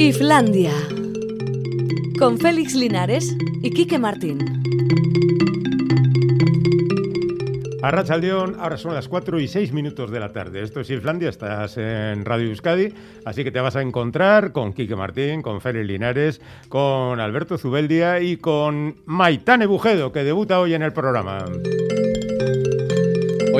Islandia. Con Félix Linares y Quique Martín. Arracha León, ahora son las 4 y 6 minutos de la tarde. Esto es Islandia, estás en Radio Euskadi, así que te vas a encontrar con Quique Martín, con Félix Linares, con Alberto Zubeldia y con Maitane Bujedo, que debuta hoy en el programa.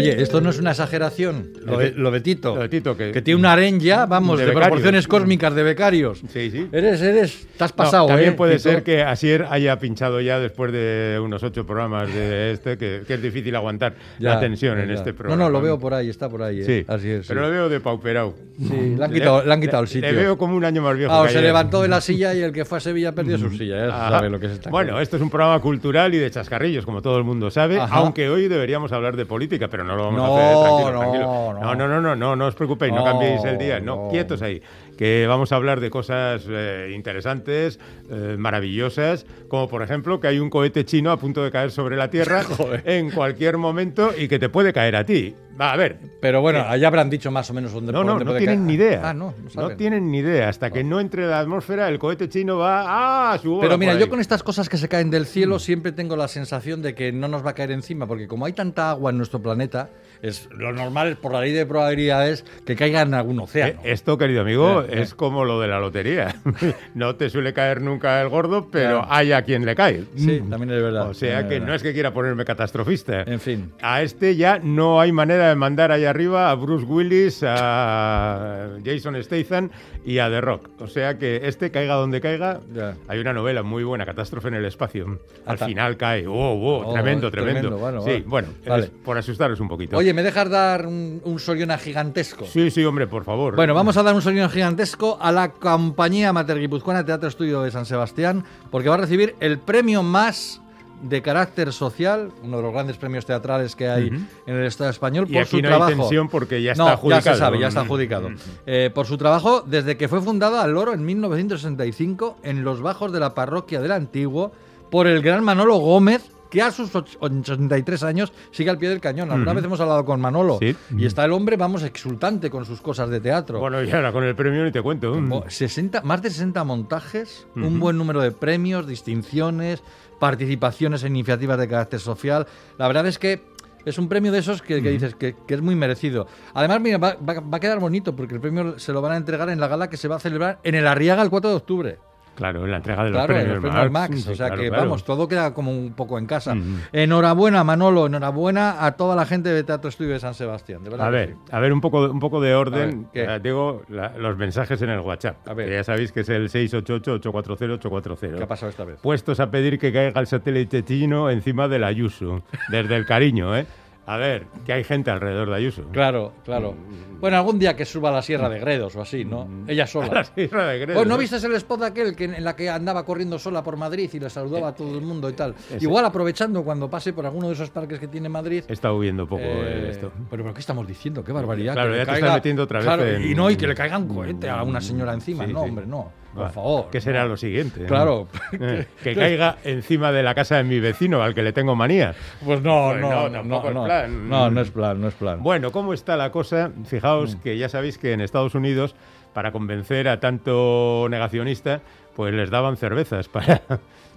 Oye, esto no es una exageración, lo de, lo de Tito. Lo de Tito, que- que tiene una areña, vamos, De proporciones cósmicas de becarios. Sí, sí. Eres, eres, te has No, pasado, también ¿eh, puede Tito? ser que Asier haya pinchado ya después de unos ocho programas de este, que, que es difícil aguantar Ya, la tensión en este No, programa. no, lo veo por ahí, está por ahí. ¿eh? Sí, Así es. sí. pero lo veo de pauperao. Sí, le han quitado, le han quitado el Le sitio. veo como un año más viejo. Ah, que se ayer. levantó de la silla y el que fue a Sevilla perdió su silla. Ajá. sabe lo que es esta Bueno, cosa. esto es un programa cultural y de chascarrillos, como todo el mundo sabe, Ajá. aunque hoy deberíamos hablar de política, pero no lo vamos No, a hacer. Tranquilo, no, tranquilo. no. no, no, no, no, no, no os preocupéis, no, No, cambiéis el día, no, no. quietos ahí, que vamos a hablar de cosas eh, interesantes, eh, maravillosas, como por ejemplo que hay un cohete chino a punto de caer sobre la Tierra en cualquier momento y que te puede caer a ti. Va, a ver, Pero bueno, allá habrán dicho más o menos dónde no, por no, dónde no puede tienen caer. ni idea. Ah, no, no saben. tienen ni idea. Hasta que no entre la atmósfera, el cohete chino va a su bola Pero mira, yo con estas cosas que se caen del cielo Mm. siempre tengo la sensación de que no nos va a caer encima, porque como hay tanta agua en nuestro planeta, es lo normal es por la ley de probabilidades que caiga en algún Eh, océano. Esto, querido amigo, Eh, eh. es como lo de la lotería. no te suele caer nunca el gordo, pero Claro. hay a quien le cae. Sí, también es verdad. O sea que es no verdad. es que quiera ponerme catastrofista. En fin. A este ya no hay manera de mandar ahí arriba a Bruce Willis, a Jason Statham y a The Rock. O sea que este caiga donde caiga. Ya. Hay una novela muy buena, Catástrofe en el espacio. Al Ata- final cae. Oh, oh, Oh, tremendo, tremendo. tremendo, bueno, sí, vale. bueno, Vale. por asustaros un poquito. Oye, ¿me dejas dar un, un soriona gigantesco? Sí, sí, hombre, por favor. Bueno, vamos a dar un sonido gigantesco a la compañía Mater Guipuzcoana Teatro Estudio de San Sebastián, porque va a recibir el premio más de carácter social, uno de los grandes premios teatrales que hay en el Estado español, Y por aquí su no hay trabajo. tensión porque ya No, está adjudicado. Ya se sabe, ya está adjudicado. Eh, por su trabajo desde que fue fundada al Loro en 1965 en los bajos de la parroquia del Antiguo por el gran Manolo Gómez, que a sus och- 83 años sigue al pie del cañón. Alguna vez hemos hablado con Manolo Sí. y está el hombre, vamos, exultante con sus cosas de teatro. Bueno, y ahora con el premio ni te cuento. Mm. Mo- 60, más de 60 montajes, un buen número de premios, distinciones, participaciones en iniciativas de carácter social. La verdad es que es un premio de esos que, que dices que, que es muy merecido. Además, mira, va, va- va a quedar bonito porque el premio se lo van a entregar en la gala que se va a celebrar en el Arriaga el 4 de octubre. Claro, en la entrega de los Claro, premios, los premios Max. Sí, o sea claro, que, claro. vamos, todo queda como un poco en casa. Ujú. Enhorabuena, Manolo, enhorabuena a toda la gente de Teatro Estudio de San Sebastián. De verdad A ver, sí. a ver un poco, un poco de orden. ver, digo, la- los mensajes en el WhatsApp. A ver. Que ya sabéis que es el 688-840-840. ¿Qué ha pasado esta vez? Puestos a pedir que caiga el satélite chino encima del Ayuso. Desde el cariño, ¿eh? A ver, que hay gente alrededor de Ayuso. Claro, claro. Bueno, algún día que suba a la Sierra de Gredos o así, ¿no? Ella A sola. la Sierra de Gredos, Pues no viste el spot aquel que, en la que andaba corriendo sola por Madrid y le saludaba a todo el mundo y tal. ese. Igual aprovechando cuando pase por alguno de esos parques que tiene Madrid. He estado viendo poco eh, eh, esto. Pero, pero ¿qué estamos diciendo? ¡Qué barbaridad! Claro, que ya te estás metiendo otra vez Claro, en- Y no, y que le caiga un cohete a una señora encima. Sí, no, sí. hombre, no. Por Va, favor. ¿Qué será no. lo siguiente? Claro. Eh, que caiga encima de la casa de mi vecino, al que le tengo manía. Pues no, Pues no, no, no, tampoco no, es no. plan. No, no es plan, no es plan. Bueno, ¿cómo está la cosa? Fijaos Mm. que ya sabéis que en Estados Unidos, para convencer a tanto negacionista, pues les daban cervezas para,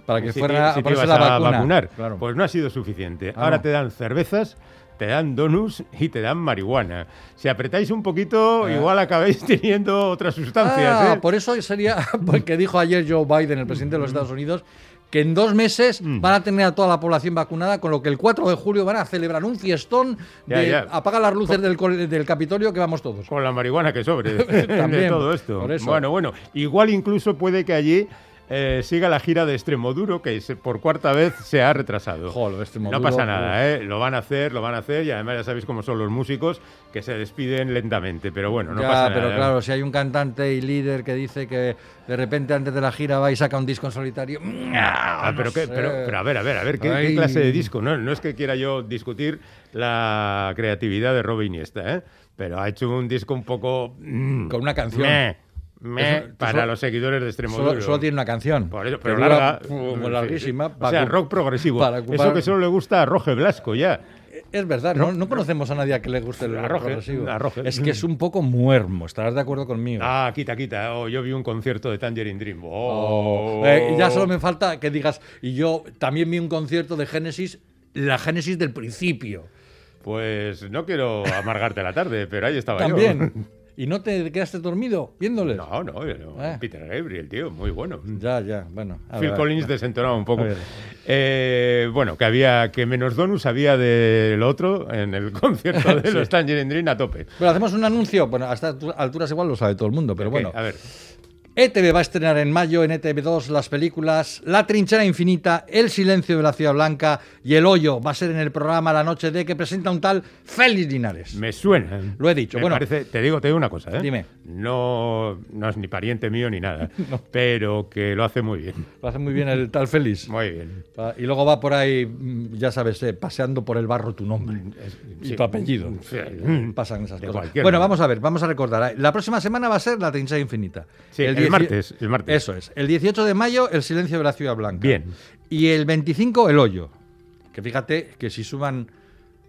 Para que si fuera te- si a te ponerse ibas la a vacuna. vacunar. Claro. Pues no ha sido suficiente. Ah, Ahora te dan cervezas, te dan donuts y te dan marihuana. Si apretáis un poquito, Ah. igual acabáis teniendo otras sustancias. Ah, ¿eh? por eso sería porque dijo ayer Joe Biden, el presidente de los Estados Unidos, que en dos meses Mm. van a tener a toda la población vacunada, con lo que el 4 de julio van a celebrar un fiestón de ya. apaga las luces del, Capitolio que vamos todos. Con la marihuana que sobre de También, todo esto. Bueno, bueno, igual incluso puede que allí eh, siga la gira de Extremoduro, que por cuarta vez se ha retrasado. Jo, lo de Extremoduro, no pasa nada, ¿eh? Lo van a hacer, lo van a hacer, y además ya sabéis cómo son los músicos, que se despiden lentamente, pero bueno, no ya, pasa pero nada. claro, si hay un cantante y líder que dice que de repente antes de la gira va y saca un disco en solitario. Ah, no pero, qué- sé. pero, pero a ver, a ver, a ver, ¿qué, clase de disco? No, no es que quiera yo discutir la creatividad de Robin Iniesta, ¿eh? Pero ha hecho un disco un poco... mm, Con una canción. meh, Me, Eso- para solo- los seguidores de extremo Solo, solo tiene una canción. Por eso, pero larga. Sí, larguísima. O sea, rock progresivo. para Eso que solo le gusta a Roge Blasco ya. Es verdad, no, no conocemos a nadie a que le guste el rock progresivo. Es que es un poco muermo, estarás de acuerdo conmigo. Ah, quita, quita. Oh, yo vi un concierto de Tangerine Dream. Oh, Oh. eh, ya solo me falta que digas, y yo también vi un concierto de Génesis, la Génesis del principio. Pues no quiero amargarte la tarde, pero ahí estaba yo. También. ¿Y no te quedaste dormido viéndoles? No, no, no. Ah. Peter Gabriel, tío, muy bueno. Ya, ya, bueno. a Phil ver, Collins desentonaba un poco. Eh, bueno, que había que menos Donus había del otro en el concierto de Sí. los Tangerine Dream a tope. Bueno, hacemos un anuncio. Bueno, a estas alturas igual lo sabe todo el mundo, pero bueno. A ver. ETV va a estrenar en mayo en ETV2 las películas La trinchera infinita, El silencio de la ciudad blanca y El hoyo. Va a ser en el programa La noche de que presenta un tal Félix Linares. Me suena. Lo he dicho. Me Bueno. parece- te digo, te digo una cosa, ¿eh? Dime. No, no es ni pariente mío ni nada, pero que lo hace muy bien. Lo hace muy bien el tal Félix. Muy bien. Va- Y luego va por ahí, mm, ya sabes, eh, paseando por el barro tu nombre y sí. tu apellido. Sí. Pasan esas De cosas. Bueno, manera. vamos a ver, vamos a recordar. La próxima semana va a ser la trinchera infinita. Sí, el martes, el martes. Eso es. El 18 de mayo, el silencio de la ciudad blanca. Bien. Y el 25, el hoyo. Que fíjate que si suman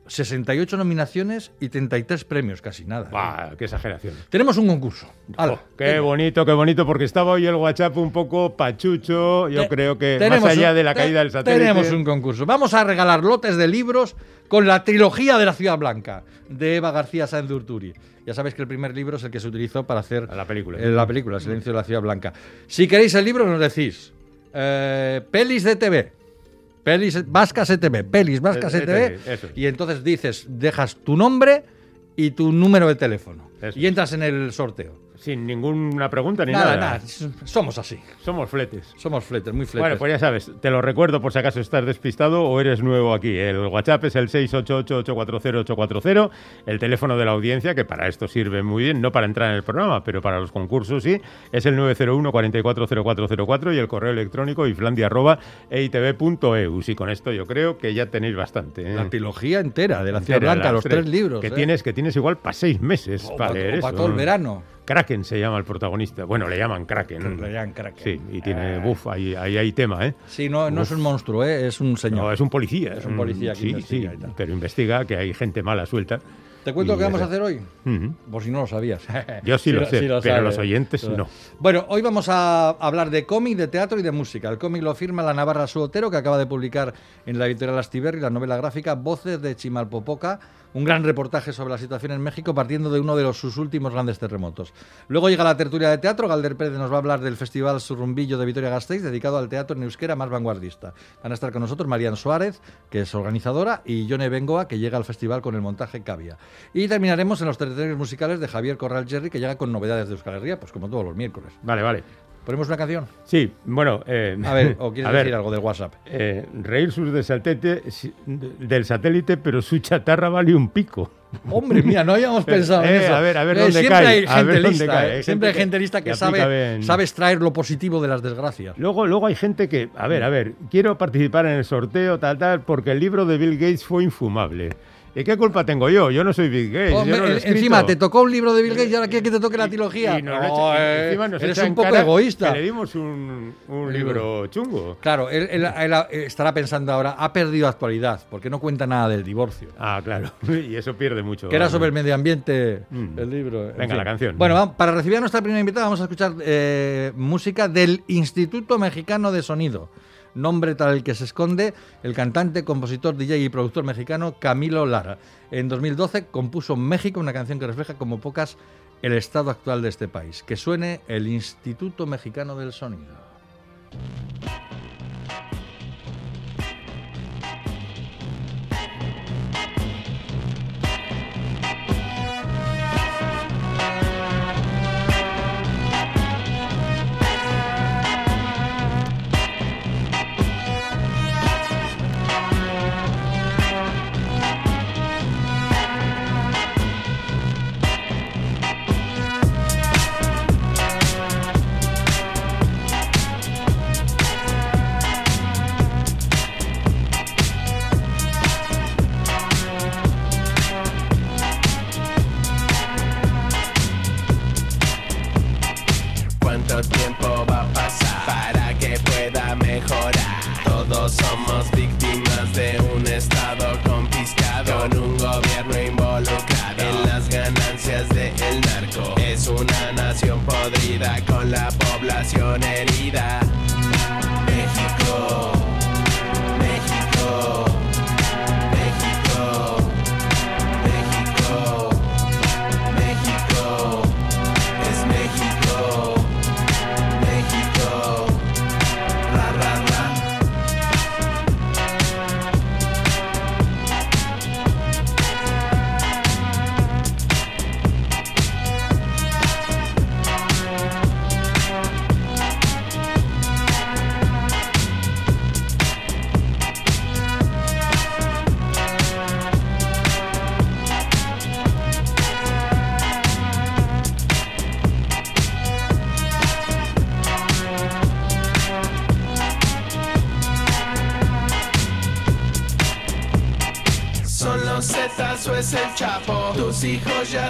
68 nominaciones y 33 premios, casi nada. ¿eh? Buah, qué exageración. Tenemos un concurso. Oh, qué bonito, qué bonito, porque estaba hoy el WhatsApp un poco pachucho. Yo Te- creo que más allá un- de la te- caída del satélite. Tenemos un concurso. Vamos a regalar lotes de libros con la trilogía de la Ciudad Blanca de Eva García Sáenz de Urturi. Ya sabéis que el primer libro es el que se utilizó para hacer la película. eh, la película, El silencio de la Ciudad Blanca. Si queréis el libro, nos decís. eh, pelis de TV. Pelis Vascas ETV. Pelis Vascas ETV. Es. Y entonces dices, dejas tu nombre y tu número de teléfono. Y entras en el sorteo. Sin ninguna pregunta ni Nada, nada. nada. Somos así. Somos fletes. Somos fletes, muy fletes. Bueno, pues ya sabes, te lo recuerdo por si acaso estás despistado o eres nuevo aquí. El WhatsApp es el 688-840-840, el teléfono de la audiencia, que para esto sirve muy bien, no para entrar en el programa, pero para los concursos sí, es el 901-440404 y el correo electrónico iflandia.eitv.eu. Y con esto yo creo que ya tenéis bastante. ¿eh? La trilogía entera de la Ciudad Entera, Blanca, las los tres, libros. Que, ¿eh? tienes, que tienes igual para seis meses O para pa- leer o pa eso. todo el verano. Kraken se llama el protagonista. Bueno, le llaman Kraken. Le llaman Kraken. Sí, y tiene, Eh. buf, ahí, ahí hay tema, ¿eh? Sí, no, no es un monstruo, ¿eh? es un señor. No, es un policía. Es un policía que Sí, investiga sí, y tal. pero investiga que hay gente mala suelta. ¿Te cuento lo que vamos a hacer hoy? Ujú. Por si no lo sabías. Yo sí lo sé, pero sabes. los oyentes no. Bueno, hoy vamos a hablar de cómic, de teatro y de música. El cómic lo firma la Navarra Su Otero, que acaba de publicar en la editorial Astiberri la novela gráfica Voces de Chimalpopoca, un gran reportaje sobre la situación en México partiendo de uno de los, sus últimos grandes terremotos. Luego llega la tertulia de teatro, Galder Pérez nos va a hablar del Festival Surrumbillo de Vitoria-Gasteiz, dedicado al teatro en euskera más vanguardista. Van a estar con nosotros Marian Suárez, que es organizadora, y Yone Bengoa, que llega al festival con el montaje Cavia. Y terminaremos en los territorios musicales de Javier Corral Jerry, que llega con novedades de Euskal Herria, pues como todos los miércoles. Vale, vale. ¿Ponemos una canción? Sí, bueno. eh, A ver, ¿o quieres a ver, decir algo del WhatsApp? eh, reír sus del satélite, del satélite, pero su chatarra vale un pico. Hombre, mía, no habíamos pensado en Eh, eso. a ver, a ver Eh, dónde siempre cae, hay a gente ver dónde lista, cae. eh, Hay Siempre hay gente gente lista que, que sabe, sabe extraer lo positivo de las desgracias. Luego, luego hay gente que, a ver, a ver, quiero participar en el sorteo, tal, tal, porque el libro de Bill Gates fue infumable. ¿Y qué culpa tengo yo? Yo no soy Bill Gates. yo Hombre, no lo he en- escrito. encima, te tocó un libro de Bill Gates y ahora quieres que te toque la trilogía. Y nos lo No, echa- eh, encima nos eres un poco cara egoísta. que le dimos un, un libro chungo. Claro, él, él- él estará pensando ahora, ha perdido actualidad, porque no cuenta nada del divorcio. Ah, claro. Y eso pierde mucho. Que era sobre el medio ambiente Mm. el libro. en Venga, la canción. Bueno, para recibir a nuestra primera invitada vamos a escuchar eh, música del Instituto Mexicano de Sonido. Nombre tal el que se esconde el cantante, compositor, DJ y productor mexicano Camilo Lara. En 2012 compuso México una canción que refleja como pocas el estado actual de este país. Que suene el Instituto Mexicano del Sonido.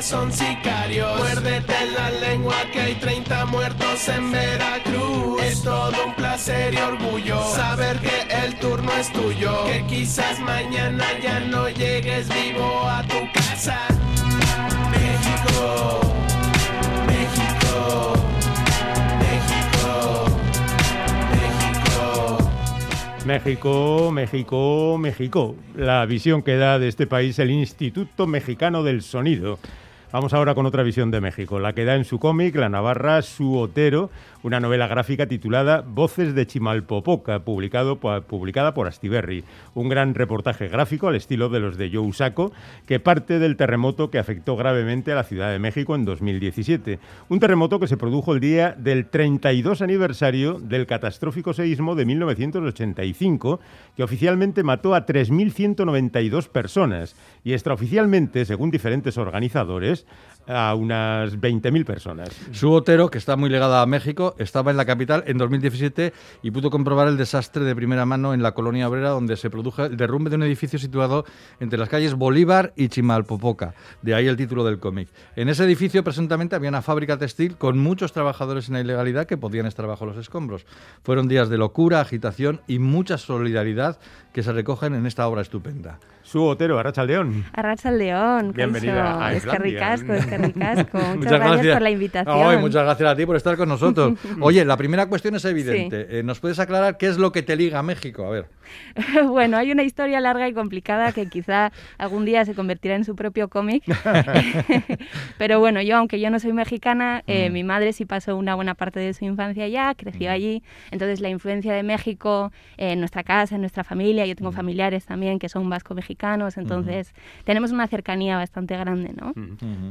Son sicarios. Muérdete la lengua que hay 30 muertos en Veracruz. Es todo un placer y orgullo Saber que el turno es tuyo. Que quizás mañana ya no llegues vivo a tu casa. México México México México. México, México, México. La visión que da de este país el Instituto Mexicano del Sonido. Vamos ahora con otra visión de México, la que da en su cómic La Navarra Su Otero, una novela gráfica titulada Voces de Chimalpopoca, publicado, publicada por Astiberri. Un gran reportaje gráfico al estilo de los de Joe Sacco, que parte del terremoto que afectó gravemente a la Ciudad de México en 2017. Un terremoto que se produjo el día del 32 aniversario del catastrófico seísmo de 1985, que oficialmente mató a 3.192 personas y extraoficialmente, según diferentes organizadores, a unas 20.000 personas. Su Otero, que está muy ligada a México, estaba en la capital en 2017 y pudo comprobar el desastre de primera mano en la colonia obrera donde se produjo el derrumbe de un edificio situado entre las calles Bolívar y Chimalpopoca. De ahí el título del cómic. En ese edificio presuntamente había una fábrica textil con muchos trabajadores en la ilegalidad que podían estar bajo los escombros. Fueron días de locura, agitación y mucha solidaridad que se recogen en esta obra estupenda. Su Otero, Arrachaldeón. Arrachaldeón, Bienvenida a Es que Islandia. Ricasco, es que ricasco. Muchas, gracias. por la invitación. Ay, muchas gracias a ti por estar con nosotros. Oye, la primera cuestión es evidente. Eh, ¿Nos puedes aclarar qué es lo que te liga a México? A ver. bueno, hay una historia larga y complicada que quizá algún día se convertirá en su propio cómic. Pero bueno, yo, aunque yo no soy mexicana, eh, mi madre sí pasó una buena parte de su infancia allá, creció allí. Entonces, la influencia de México eh, en nuestra casa, en nuestra familia, yo tengo familiares también que son vasco-mexicanos, entonces tenemos una cercanía bastante grande, ¿no?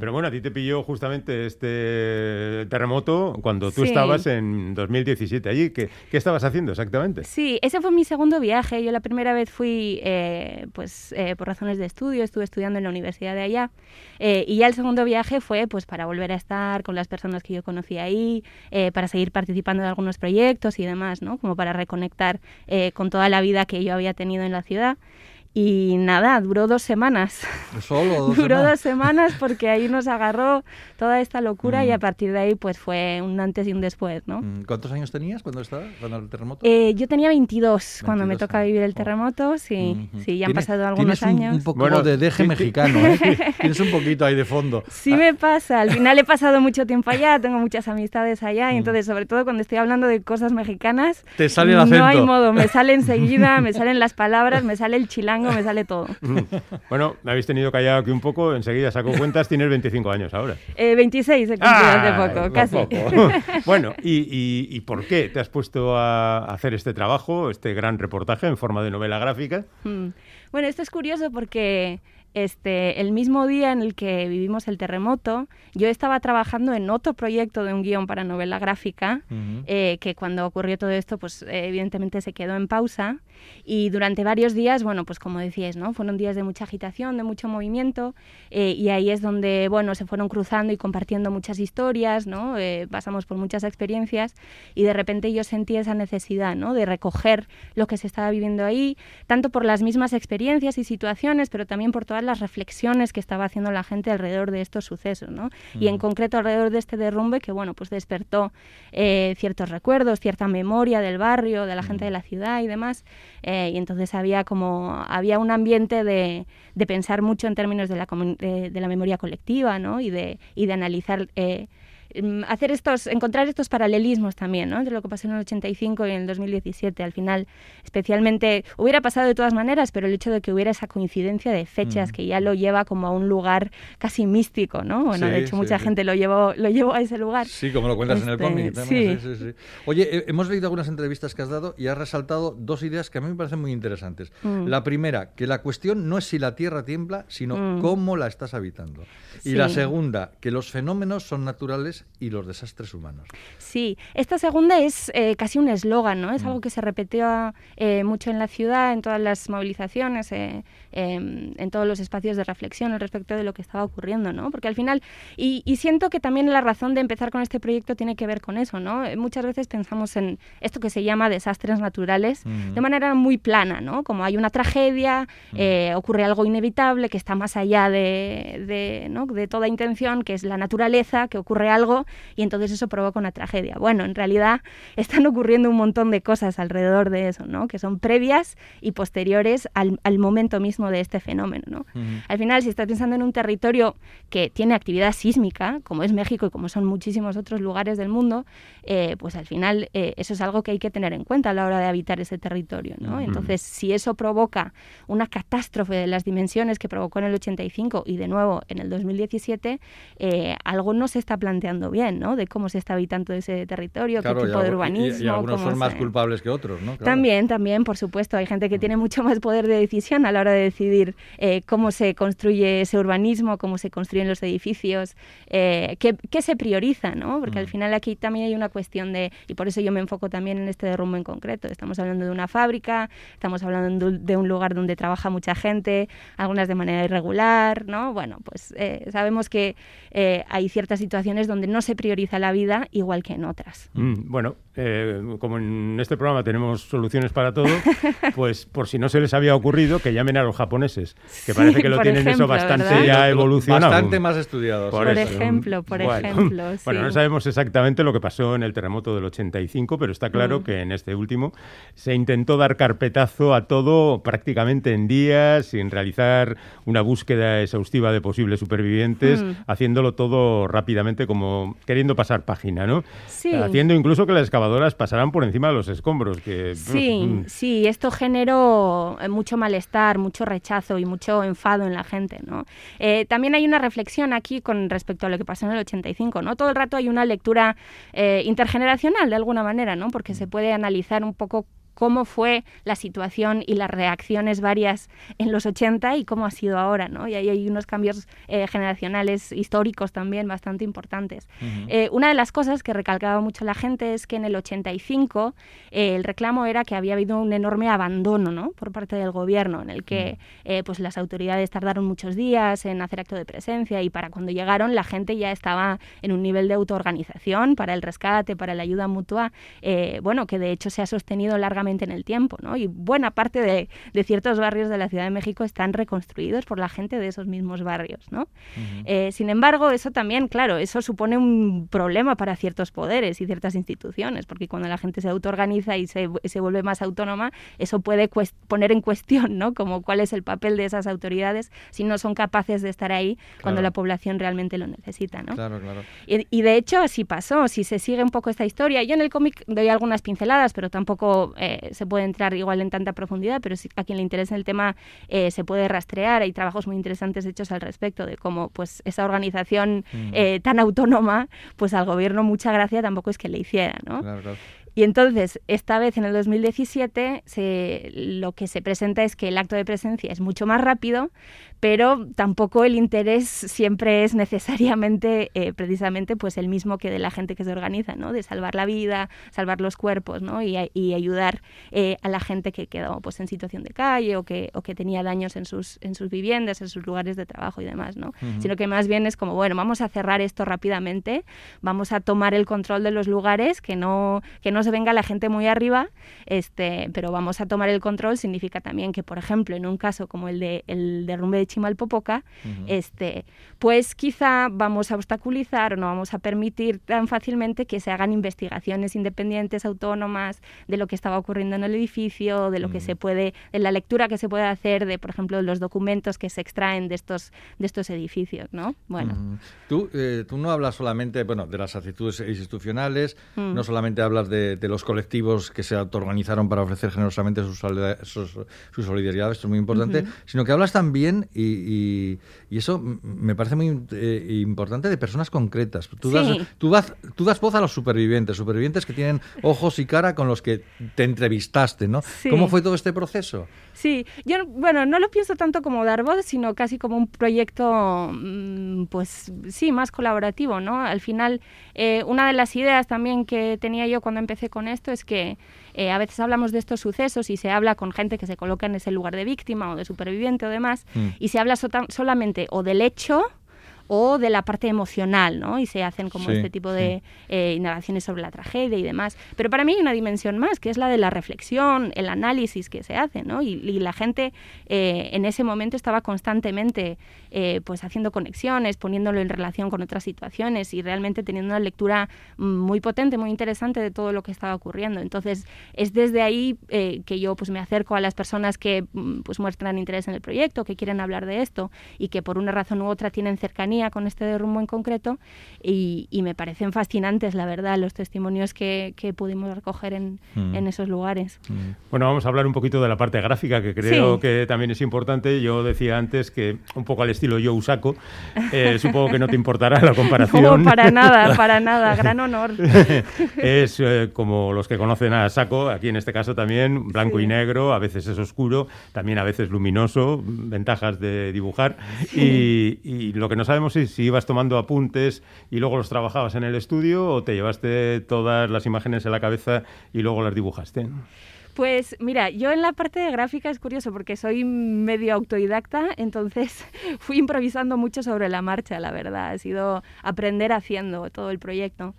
Pero bueno, a ti te pilló justamente este terremoto cuando tú Sí. estabas en 2017 allí. ¿Qué, qué estabas haciendo exactamente? Sí, ese fue mi segundo viaje. Yo la primera vez fui, eh, pues, eh, por razones de estudio, estuve estudiando en la universidad de allá. Eh, y ya el segundo viaje fue, pues, para volver a estar con las personas que yo conocí ahí, eh, para seguir participando de algunos proyectos y demás, ¿no? Como para reconectar eh, con toda la vida que yo había tenido en la ciudad. Y nada, duró dos semanas. Solo dos duró semanas. dos semanas porque ahí nos agarró toda esta locura y a partir de ahí, pues, fue un antes y un después, ¿no? Mm, ¿Cuántos años tenías cuando estabas, cuando el terremoto? Eh, yo tenía 22 cuando me 22 toca vivir el Oh. terremoto, sí, Ujú. sí, ya han pasado algunos un- años. Un, poco Bueno, de deje sí, mexicano, ¿eh? tienes un poquito ahí de fondo. Sí me pasa, al final he pasado mucho tiempo allá, tengo muchas amistades allá, y entonces sobre todo cuando estoy hablando de cosas mexicanas, Te sale el no hay acento. modo, me sale enseguida, me salen las palabras, me sale el chilango, me sale todo. Bueno, me habéis tenido callado aquí un poco, enseguida saco cuentas, tienes 25 años ahora. Eh, 26 he cumplido hace poco, casi. poco. bueno, ¿y, y, y por qué te has puesto a hacer este trabajo, este gran reportaje en forma de novela gráfica? Mm. Bueno, esto es curioso porque este, el mismo día en el que vivimos el terremoto, yo estaba trabajando en otro proyecto de un guion para novela gráfica, Ujú. eh, que cuando ocurrió todo esto, pues eh, evidentemente se quedó en pausa. Y durante varios días, bueno, pues como decíais, ¿no? Fueron días de mucha agitación, de mucho movimiento, eh, y ahí es donde, bueno, se fueron cruzando y compartiendo muchas historias, ¿no? Eh, pasamos por muchas experiencias, y de repente yo sentí esa necesidad, ¿no? De recoger lo que se estaba viviendo ahí, tanto por las mismas experiencias y situaciones, pero también por todas las reflexiones que estaba haciendo la gente alrededor de estos sucesos, ¿no? Y en concreto alrededor de este derrumbe que, bueno, pues despertó eh, ciertos recuerdos, cierta memoria del barrio, de la gente de la ciudad y demás. Eh, y entonces había como, había un ambiente de, de pensar mucho en términos de la, de, de la memoria colectiva, ¿no? Y de, y de analizar... Eh, Mm, hacer estos, encontrar estos paralelismos también, ¿no? Entre lo que pasó en el 85 y en el 2017. Al final, especialmente, hubiera pasado de todas maneras, pero el hecho de que hubiera esa coincidencia de fechas que ya lo lleva como a un lugar casi místico, ¿no? Bueno, de hecho, mucha gente lo llevó, lo llevó a ese lugar. Sí, como lo cuentas en el Este, cómic también. sí. Sí, sí, sí. Oye, eh, hemos leído algunas entrevistas que has dado y has resaltado dos ideas que a mí me parecen muy interesantes. Mm. La primera, que la cuestión no es si la Tierra tiembla, sino Mm. cómo la estás habitando. Y la segunda, que los fenómenos son naturales y los desastres humanos. Sí, esta segunda es eh, casi un eslogan, ¿no? Es algo que se repitió eh, mucho en la ciudad, en todas las movilizaciones, eh, em, en todos los espacios de reflexión al respecto de lo que estaba ocurriendo, ¿no? Porque al final, y, y siento que también la razón de empezar con este proyecto tiene que ver con eso, ¿no? Eh, Muchas veces pensamos en esto que se llama desastres naturales de manera muy plana, ¿no? Como hay una tragedia, eh, ocurre algo inevitable que está más allá de, de, ¿no? de toda intención, que es la naturaleza, que ocurre algo y entonces eso provoca una tragedia. Bueno, en realidad están ocurriendo un montón de cosas alrededor de eso, ¿no? Que son previas y posteriores al, al momento mismo de este fenómeno, ¿no? Al final, si estás pensando en un territorio que tiene actividad sísmica, como es México y como son muchísimos otros lugares del mundo, eh, pues al final eh, eso es algo que hay que tener en cuenta a la hora de habitar ese territorio, ¿no? Entonces, si eso provoca una catástrofe de las dimensiones que provocó en el 85 y de nuevo en el 2017, eh, algo no se está planteando bien, ¿no? De cómo se está habitando ese territorio, Claro, qué tipo de y- urbanismo. Y, algunos cómo son más culpables que otros, ¿no? Claro. También, también, por supuesto. Hay gente que tiene mucho más poder de decisión a la hora de decidir eh, cómo se construye ese urbanismo, cómo se construyen los edificios, eh, qué, qué se prioriza, ¿no? Porque al final aquí también hay una cuestión de, y por eso yo me enfoco también en este derrumbe en concreto. Estamos hablando de una fábrica, estamos hablando de un- lugar donde trabaja mucha gente, algunas de manera irregular, ¿no? Bueno, pues eh, sabemos que hay ciertas situaciones donde no se prioriza la vida igual que en otras. Mm, Bueno, eh, como en este programa tenemos soluciones para todo, pues por si no se les había ocurrido, que llamen a los japoneses, que Sí, parece que lo tienen eso bastante ¿verdad? ya evolucionado. Bastante más estudiados. Por ejemplo, por Bueno. ejemplo, Bueno, no sabemos exactamente lo que pasó en el terremoto del 85, pero está claro Mm. que en este último se intentó dar carpetazo a todo prácticamente en días, sin realizar una búsqueda exhaustiva de posibles supervivientes, Mm. haciéndolo todo rápidamente como queriendo pasar página, ¿no? Sí. Haciendo incluso que las excavadoras pasaran por encima de los escombros. Que, Sí, mm, sí, esto generó eh, mucho malestar, mucho rechazo y mucho enfado en la gente, ¿no? Eh, también hay una reflexión aquí con respecto a lo que pasó en el 85, ¿no? Todo el rato hay una lectura eh, intergeneracional de alguna manera, ¿no? Porque se puede analizar un poco cómo fue la situación y las reacciones varias en los 80 y cómo ha sido ahora, ¿no? Y ahí hay unos cambios eh, generacionales históricos también bastante importantes. Eh, una de las cosas que recalcaba mucho la gente es que en el 85 eh, el reclamo era que había habido un enorme abandono, ¿no? Por parte del gobierno, en el que eh, pues las autoridades tardaron muchos días en hacer acto de presencia y para cuando llegaron la gente ya estaba en un nivel de autoorganización para el rescate, para la ayuda mutua, eh, bueno, que de hecho se ha sostenido largamente en el tiempo, ¿no? Y buena parte de, de ciertos barrios de la Ciudad de México están reconstruidos por la gente de esos mismos barrios, ¿no? Eh, sin embargo, eso también, claro, eso supone un problema para ciertos poderes y ciertas instituciones, porque cuando la gente se autoorganiza y se, se vuelve más autónoma, eso puede poner en cuestión, ¿no? Como cuál es el papel de esas autoridades si no son capaces de estar ahí cuando Claro. la población realmente lo necesita, ¿no? Claro, claro. Y, y de hecho así pasó, si se sigue un poco esta historia, yo en el cómic doy algunas pinceladas, pero tampoco eh, se puede entrar igual en tanta profundidad, pero si a quien le interesa el tema eh, se puede rastrear, hay trabajos muy interesantes hechos al respecto de cómo pues esa organización eh, tan autónoma, pues al gobierno mucha gracia tampoco es que le hiciera, ¿no? claro, claro. Y entonces, esta vez en el 2017, se, lo que se presenta es que el acto de presencia es mucho más rápido, pero tampoco el interés siempre es necesariamente eh, precisamente pues el mismo que de la gente que se organiza, ¿no? De salvar la vida, salvar los cuerpos, ¿no? Y, ayudar eh, a la gente que quedó pues en situación de calle o que, o que tenía daños en sus, en sus viviendas, en sus lugares de trabajo y demás, ¿no? Sino que más bien es como, bueno, vamos a cerrar esto rápidamente, vamos a tomar el control de los lugares, que no, que no se venga la gente muy arriba, este, pero vamos a tomar el control significa también que, por ejemplo, en un caso como el de el derrumbe de Chimalpopoca, este, pues quizá vamos a obstaculizar o no vamos a permitir tan fácilmente que se hagan investigaciones independientes, autónomas, de lo que estaba ocurriendo en el edificio, de lo que se puede, de la lectura que se puede hacer de, por ejemplo, los documentos que se extraen de estos, de estos edificios, ¿no? Bueno. tú, eh, tú no hablas solamente, bueno, de las actitudes institucionales, no solamente hablas de, de, los colectivos que se autoorganizaron para ofrecer generosamente su, su, solidaridad, esto es muy importante, sino que hablas también, y, y, eso me parece muy eh, importante, de personas concretas. Tú, das, tú, das, tú das voz a los supervivientes, supervivientes que tienen ojos y cara con los que te entrevistaste, ¿no? ¿Cómo fue todo este proceso? Sí, yo, bueno, no lo pienso tanto como dar voz, sino casi como un proyecto, mm, pues sí, más colaborativo, ¿no? Al final, eh, una de las ideas también que tenía yo cuando empecé con esto es que eh, a veces hablamos de estos sucesos y se habla con gente que se coloca en ese lugar de víctima o de superviviente o demás, mm. y se habla solamente o del hecho o de la parte emocional, ¿no? Y se hacen como este tipo de eh, indagaciones sobre la tragedia y demás. Pero para mí hay una dimensión más, que es la de la reflexión, el análisis que se hace, ¿no? Y, la gente eh, en ese momento estaba constantemente eh, pues haciendo conexiones, poniéndolo en relación con otras situaciones y realmente teniendo una lectura muy potente, muy interesante de todo lo que estaba ocurriendo. Entonces, es desde ahí que yo pues me acerco a las personas que mm, pues muestran interés en el proyecto, que quieren hablar de esto y que por una razón u otra tienen cercanía con este derrumbo en concreto y, me parecen fascinantes, la verdad, los testimonios que, pudimos recoger en, mm. en, esos lugares. Mm. Bueno, vamos a hablar un poquito de la parte gráfica, que creo que también es importante. Yo decía antes que un poco al estilo yo Saco, eh, supongo que no te importará la comparación. No, para nada, para nada, gran honor. es eh, como los que conocen a Saco, aquí en este caso también, blanco y negro, a veces es oscuro, también a veces luminoso, ventajas de dibujar. Y, y lo que no sabemos si ibas tomando apuntes y luego los trabajabas en el estudio o te llevaste todas las imágenes en la cabeza y luego las dibujaste. Pues mira, yo en la parte de gráfica es curioso porque soy medio autodidacta, entonces fui improvisando mucho sobre la marcha, la verdad. Ha sido aprender haciendo todo el proyecto.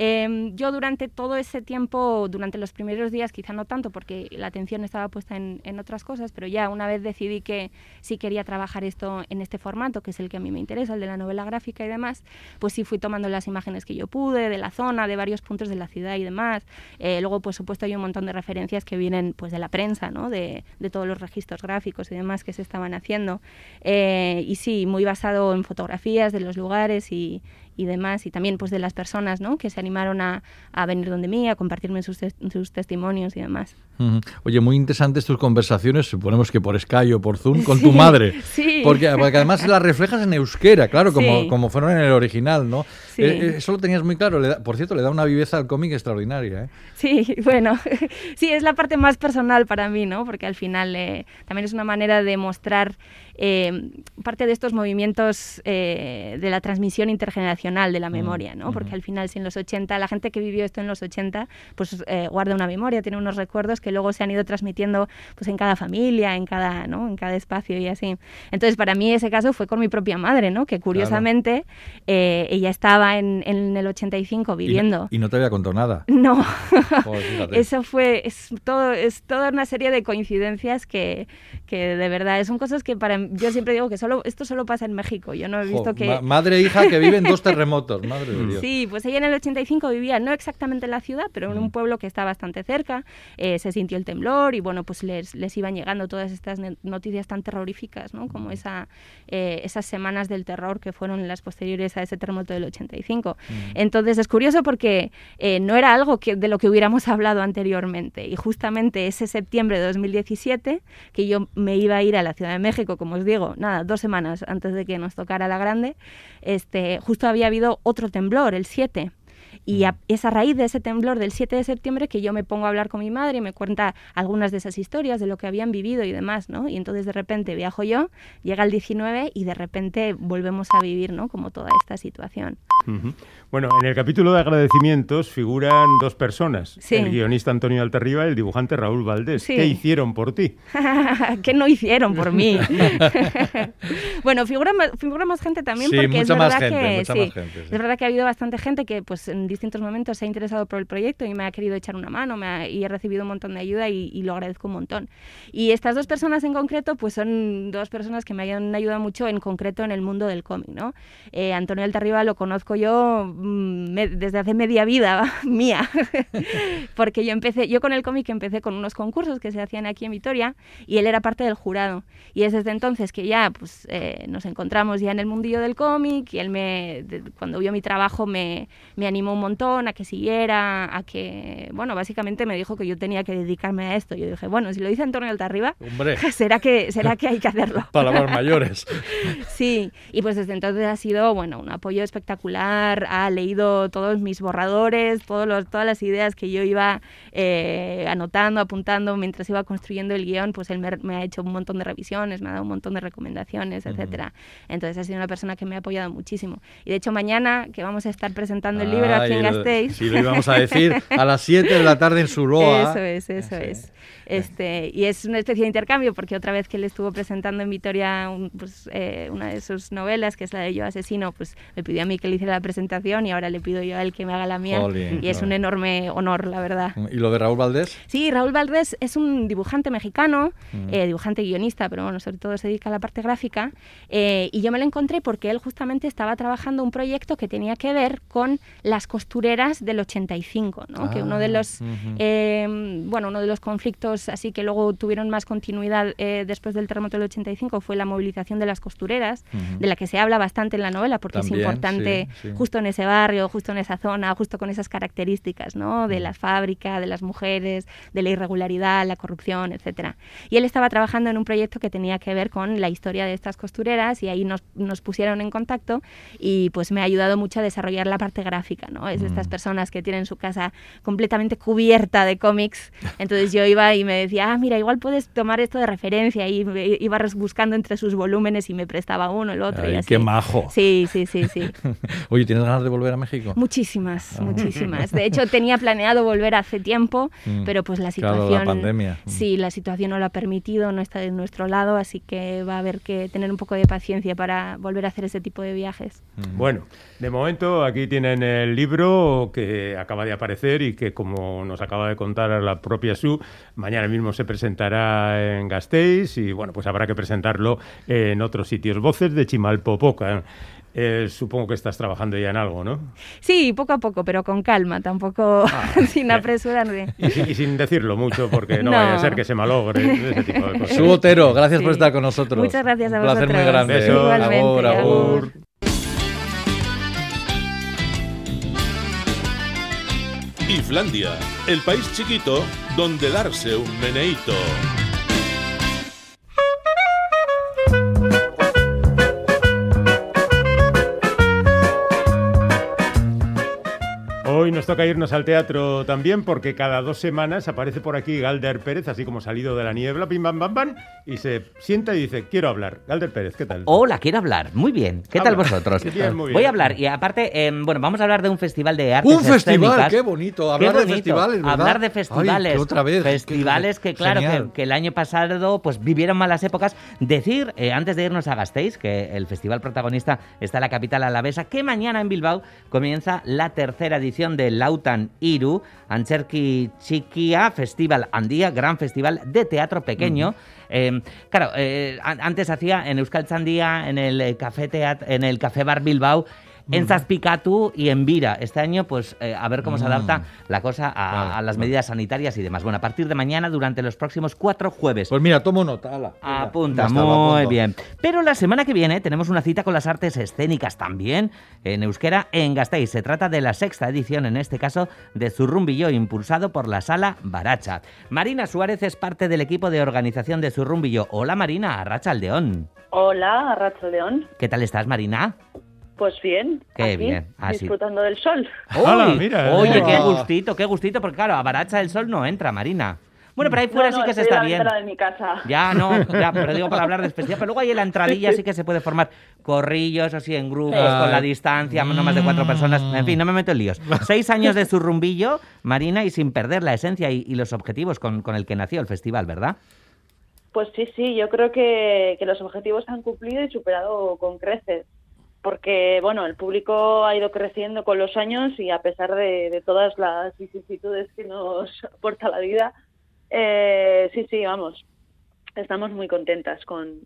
Em, yo durante todo ese tiempo, durante los primeros días, quizá no tanto porque la atención estaba puesta en, otras cosas, pero ya una vez decidí que sí quería trabajar esto en este formato, que es el que a mí me interesa, el de la novela gráfica y demás, pues sí fui tomando las imágenes que yo pude, de la zona, de varios puntos de la ciudad y demás. Eh, luego, por supuesto, hay un montón de referencias que vienen pues de la prensa, ¿no? de, de todos los registros gráficos y demás que se estaban haciendo. Eh, y sí, muy basado en fotografías de los lugares y, y demás, y también pues de las personas ¿no? que se animaron a, a venir donde mí, a compartirme sus, sus testimonios y demás. Oye, muy interesantes tus conversaciones, suponemos que por Sky o por Zoom, con tu madre. sí. Porque, además las reflejas en euskera, claro, como, como fueron en el original, ¿no? Sí. Eh, eh, eso lo tenías muy claro. por cierto, le da una viveza al cómic extraordinaria. ¿eh? Sí, bueno, sí, es la parte más personal para mí, ¿no? Porque al final eh, también es una manera de mostrar parte de estos movimientos de la transmisión intergeneracional de la mm, memoria, ¿no? Porque al final, si en los 80, la gente que vivió esto en los 80, pues guarda una memoria, tiene unos recuerdos que luego se han ido transmitiendo pues en cada familia, en cada, ¿no? en cada espacio y así. Entonces, para mí ese caso fue con mi propia madre, ¿no? Que curiosamente eh, ella estaba en, en, el 85 viviendo. ¿Y no, te había contado nada? No. Eso fue, es, todo, es toda una serie de coincidencias que, que de verdad son cosas que para yo siempre digo que solo esto solo pasa en México. Yo no he visto que... madre e hija que viven dos terremotos, madre de Dios. Sí, pues ella en el 85 vivía no exactamente en la ciudad, pero en un mm. pueblo que está bastante cerca. Eh, se sintió el temblor y bueno, pues les, les iban llegando todas estas noticias tan terroríficas, ¿no? Como esa, eh, esas semanas del terror que fueron las posteriores a ese terremoto del 85. Mm. Entonces es curioso porque eh, no era algo que, de lo que hubiéramos hablado anteriormente y justamente ese septiembre de 2017 que yo me iba a ir a la Ciudad de México, como os digo, nada, dos semanas antes de que nos tocara la grande, este, justo había habido otro temblor, el 7. Y es a raíz de ese temblor del 7 de septiembre que yo me pongo a hablar con mi madre y me cuenta algunas de esas historias, de lo que habían vivido y demás, ¿no? Y entonces de repente viajo yo, llega el 19 y de repente volvemos a vivir, ¿no? Como toda esta situación. Bueno, en el capítulo de agradecimientos figuran dos personas, Sí. el guionista Antonio Altarriba y el dibujante Raúl Valdés. Sí. ¿Qué hicieron por ti? ¿Qué no hicieron por mí? bueno, figura más, figura más gente también Sí, porque es mucha más verdad gente, que mucha sí, más gente, es verdad que ha habido bastante gente que pues en distintos momentos se ha interesado por el proyecto y me ha querido echar una mano me ha- y he recibido un montón de ayuda y, y lo agradezco un montón. Y estas dos personas en concreto pues son dos personas que me han ayudado mucho en concreto en el mundo del cómic, ¿no? Eh, Antonio Altarriba lo conozco yo mm, me- desde hace media vida mía, porque yo empecé, yo con el cómic empecé con unos concursos que se hacían aquí en Vitoria y él era parte del jurado. Y es desde entonces que ya pues, eh, nos encontramos ya en el mundillo del cómic y él me, de- cuando vio mi trabajo me, me animó un montón a que siguiera, a que, bueno, básicamente me dijo que yo tenía que dedicarme a esto. Yo dije, bueno, si lo dice Antonio Altarriba, Hombre, será que, será que hay que hacerlo. palabras mayores. Sí, y pues desde entonces ha sido, bueno, un apoyo espectacular, ha leído todos mis borradores, todos los, todas las ideas que yo iba eh, anotando, apuntando mientras iba construyendo el guion, pues él me, me ha hecho un montón de revisiones, me ha dado un montón de recomendaciones, etcétera. Entonces ha sido una persona que me ha apoyado muchísimo. Y de hecho mañana, que vamos a estar presentando el libro lo- Gasteiz, Sí, lo íbamos a decir a las 7 de la tarde en Suroa. eso es, eso Sí. es. Este, y es una especie de intercambio, porque otra vez que él estuvo presentando en Vitoria un- pues, eh, una de sus novelas, que es la de Yo Asesino, pues me pidió a mí que le hiciera la presentación y ahora le pido yo a él que me haga la mía. Jolín, y es un no. enorme honor, la verdad. ¿Y lo de Raúl Valdés? Sí, Raúl Valdés es un dibujante mexicano, Mm. eh, dibujante guionista, pero bueno, sobre todo se dedica a la parte gráfica. eh, y yo me lo encontré porque él justamente estaba trabajando un proyecto que tenía que ver con las costureras del 85, ¿no? que uno de Ah, los, eh, bueno, uno de los conflictos así que luego tuvieron más continuidad eh, después del terremoto del 85 fue la movilización de las costureras, de la que se habla bastante en la novela porque También, es importante sí, sí. justo en ese barrio, justo en esa zona, justo con esas características, ¿no? De la fábrica, de las mujeres, de la irregularidad, la corrupción, etcétera. Y él estaba trabajando en un proyecto que tenía que ver con la historia de estas costureras y ahí nos, nos pusieron en contacto y pues me ha ayudado mucho a desarrollar la parte gráfica, ¿no? Es de estas Mm. personas que tienen su casa completamente cubierta de cómics. Entonces yo iba y me decía, ah, mira, igual puedes tomar esto de referencia y me- iba buscando entre sus volúmenes y me prestaba uno, el otro y Ay, así. qué majo. Sí, sí, sí, sí. Oye, ¿tienes ganas de volver a México? Muchísimas, Ah. muchísimas. De hecho, tenía planeado volver hace tiempo, Mm. pero pues la Claro, la situación... pandemia. Mm. Sí, la situación no lo ha permitido, no está de nuestro lado, así que va a haber que tener un poco de paciencia para volver a hacer ese tipo de viajes. Mm. Bueno, de momento aquí tienen el libro que acaba de aparecer y que, como nos acaba de contar la propia Su, mañana mismo se presentará en Gasteiz y, bueno, pues habrá que presentarlo en otros sitios. Voces de Chimalpopoca. Eh, supongo que estás trabajando ya en algo, ¿no? Sí, poco a poco, pero con calma, tampoco Ah, sin apresurarme. Y, sin- y sin decirlo mucho, porque no, No. vaya a ser que se malogre ese tipo de cosas. Su Otero, gracias por estar con nosotros. Muchas gracias a Un placer muy grande. Besos. Igualmente, Agur, agur. agur. Islandia, el país chiquito donde darse un meneíto. Nos toca irnos al teatro también porque cada dos semanas aparece por aquí Galder Pérez, así como salido de la niebla, pim pam pam pam, y se sienta y dice, quiero hablar. Galder Pérez, ¿qué tal? Hola, quiero hablar. Muy bien. ¿Qué tal vosotros? Bien, muy bien. Voy a hablar y aparte, em, bueno, vamos a hablar de un festival de artes Un festival, escénicas. qué bonito. Qué Hablar de festivales, ¿verdad? Hablar de festivales. otra vez. Festivales que, claro, que el año pasado pues vivieron malas épocas. Decir, eh, antes de irnos a Gasteiz, que el festival protagonista está en la capital alavesa, que mañana en Bilbao comienza la tercera edición de Lautan Iru, Ancherki Chiquia Festival Andía, gran festival de teatro pequeño. Eh, claro, eh, an- antes hacía en Euskal Txandía, en el Café Teat- en el Café Bar Bilbao, en Zazpicatu y en Vira. Este año, pues, eh, a ver cómo se Mm. adapta la cosa a, Vale, a las vale. medidas sanitarias y demás. Bueno, a partir de mañana, durante los próximos cuatro jueves. Pues mira, tomo nota. ala. Apunta, muy bien. Pero la semana que viene tenemos una cita con las artes escénicas también en euskera en Gasteiz. Se trata de la sexta edición, en este caso, de Zurrumbillo, impulsado por la Sala Baracha. Marina Suárez es parte del equipo de organización de Zurrumbillo. Hola Marina, Arracha Aldeón. Hola, Arracho León. ¿Qué tal estás, Marina? Pues bien, Qué aquí, bien, así. disfrutando del sol. Mira, Oye, qué gustito, qué gustito, porque claro, a Baracha el sol no entra, Marina. Bueno, pero ahí fuera No, sí que se está la bien. de mi casa. Ya, no, ya, pero digo para hablar de festival. Pero luego ahí en la entradilla sí que se puede formar corrillos, así en grupos, con la distancia, no más de cuatro personas. En fin, no me meto en líos. Seis años de zurrumbillo, Marina, y sin perder la esencia y, y los objetivos con, con el que nació el festival, ¿verdad? Pues sí, sí, yo creo que, que los objetivos se han cumplido y superado con creces. Porque, bueno, el público ha ido creciendo con los años y a pesar de, de todas las vicisitudes que nos aporta la vida, eh, sí, sí, vamos, estamos muy contentas con,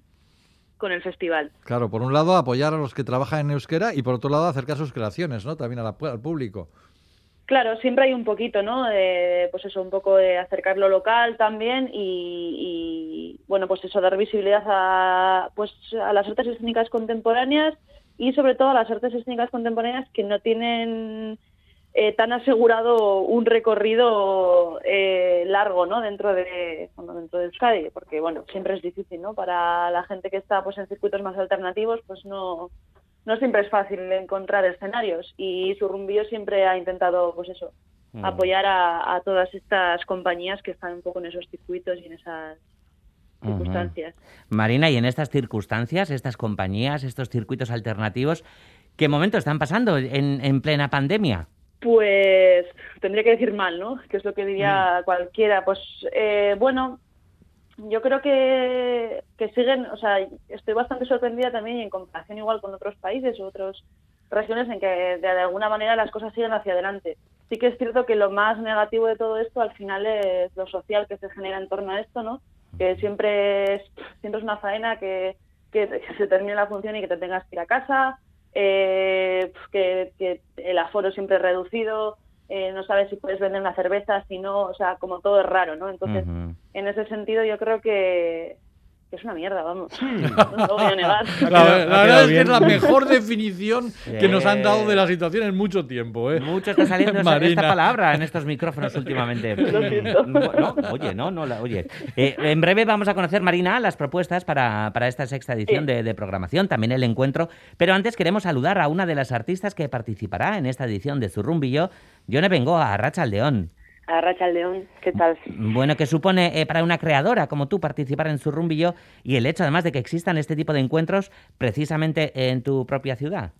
con el festival. Claro, por un lado apoyar a los que trabajan en euskera y por otro lado acercar sus creaciones, ¿no? También la al público. Claro, siempre hay un poquito, ¿no? De, pues eso, un poco de acercar lo local también y, y, bueno, pues eso, dar visibilidad a, pues, a las artes escénicas contemporáneas y sobre todo a las artes escénicas contemporáneas que no tienen eh, tan asegurado un recorrido eh, largo, ¿no? Dentro de, bueno, dentro de Euskadi, porque bueno, siempre es difícil, ¿no? Para la gente que está, pues, en circuitos más alternativos, pues no no siempre es fácil encontrar escenarios y Surrumbío siempre ha intentado, pues eso, Mm. apoyar a, a todas estas compañías que están un poco en esos circuitos y en esas Circunstancias. Marina, y en estas circunstancias, estas compañías, estos circuitos alternativos, ¿qué momento están pasando en, en plena pandemia? Pues tendría que decir mal, ¿no? Que es lo que diría Mm. cualquiera. Pues eh, bueno, yo creo que, que siguen, o sea, estoy bastante sorprendida también y en comparación igual con otros países u otras regiones en que de, de alguna manera las cosas siguen hacia adelante. Sí que es cierto que lo más negativo de todo esto al final es lo social que se genera en torno a esto, ¿no? Que siempre es, siempre es una faena que, que, se termine la función y que te tengas que ir a casa, eh, que, que el aforo siempre es reducido, eh, no sabes si puedes vender una cerveza, si no, o sea, como todo es raro, ¿no? Entonces, en ese sentido yo creo que, que es una mierda, vamos, no lo voy a negar. La, verdad es que es la mejor definición que nos han dado de la situación en mucho tiempo, ¿eh? Mucho está saliendo esa- esta palabra en estos micrófonos últimamente. Lo siento. Bueno, oye, no, no, la- oye. Eh, en breve vamos a conocer, Marina, las propuestas para, para esta sexta edición Sí. de, de programación, también el encuentro. Pero antes queremos saludar a una de las artistas que participará en esta edición de Zurrumbillo, Yone Bengoa, a Racha Aldeón. A Racha León, ¿qué tal? Bueno, que supone eh, para una creadora como tú participar en Zurrumbillo y el hecho además de que existan este tipo de encuentros precisamente en tu propia ciudad.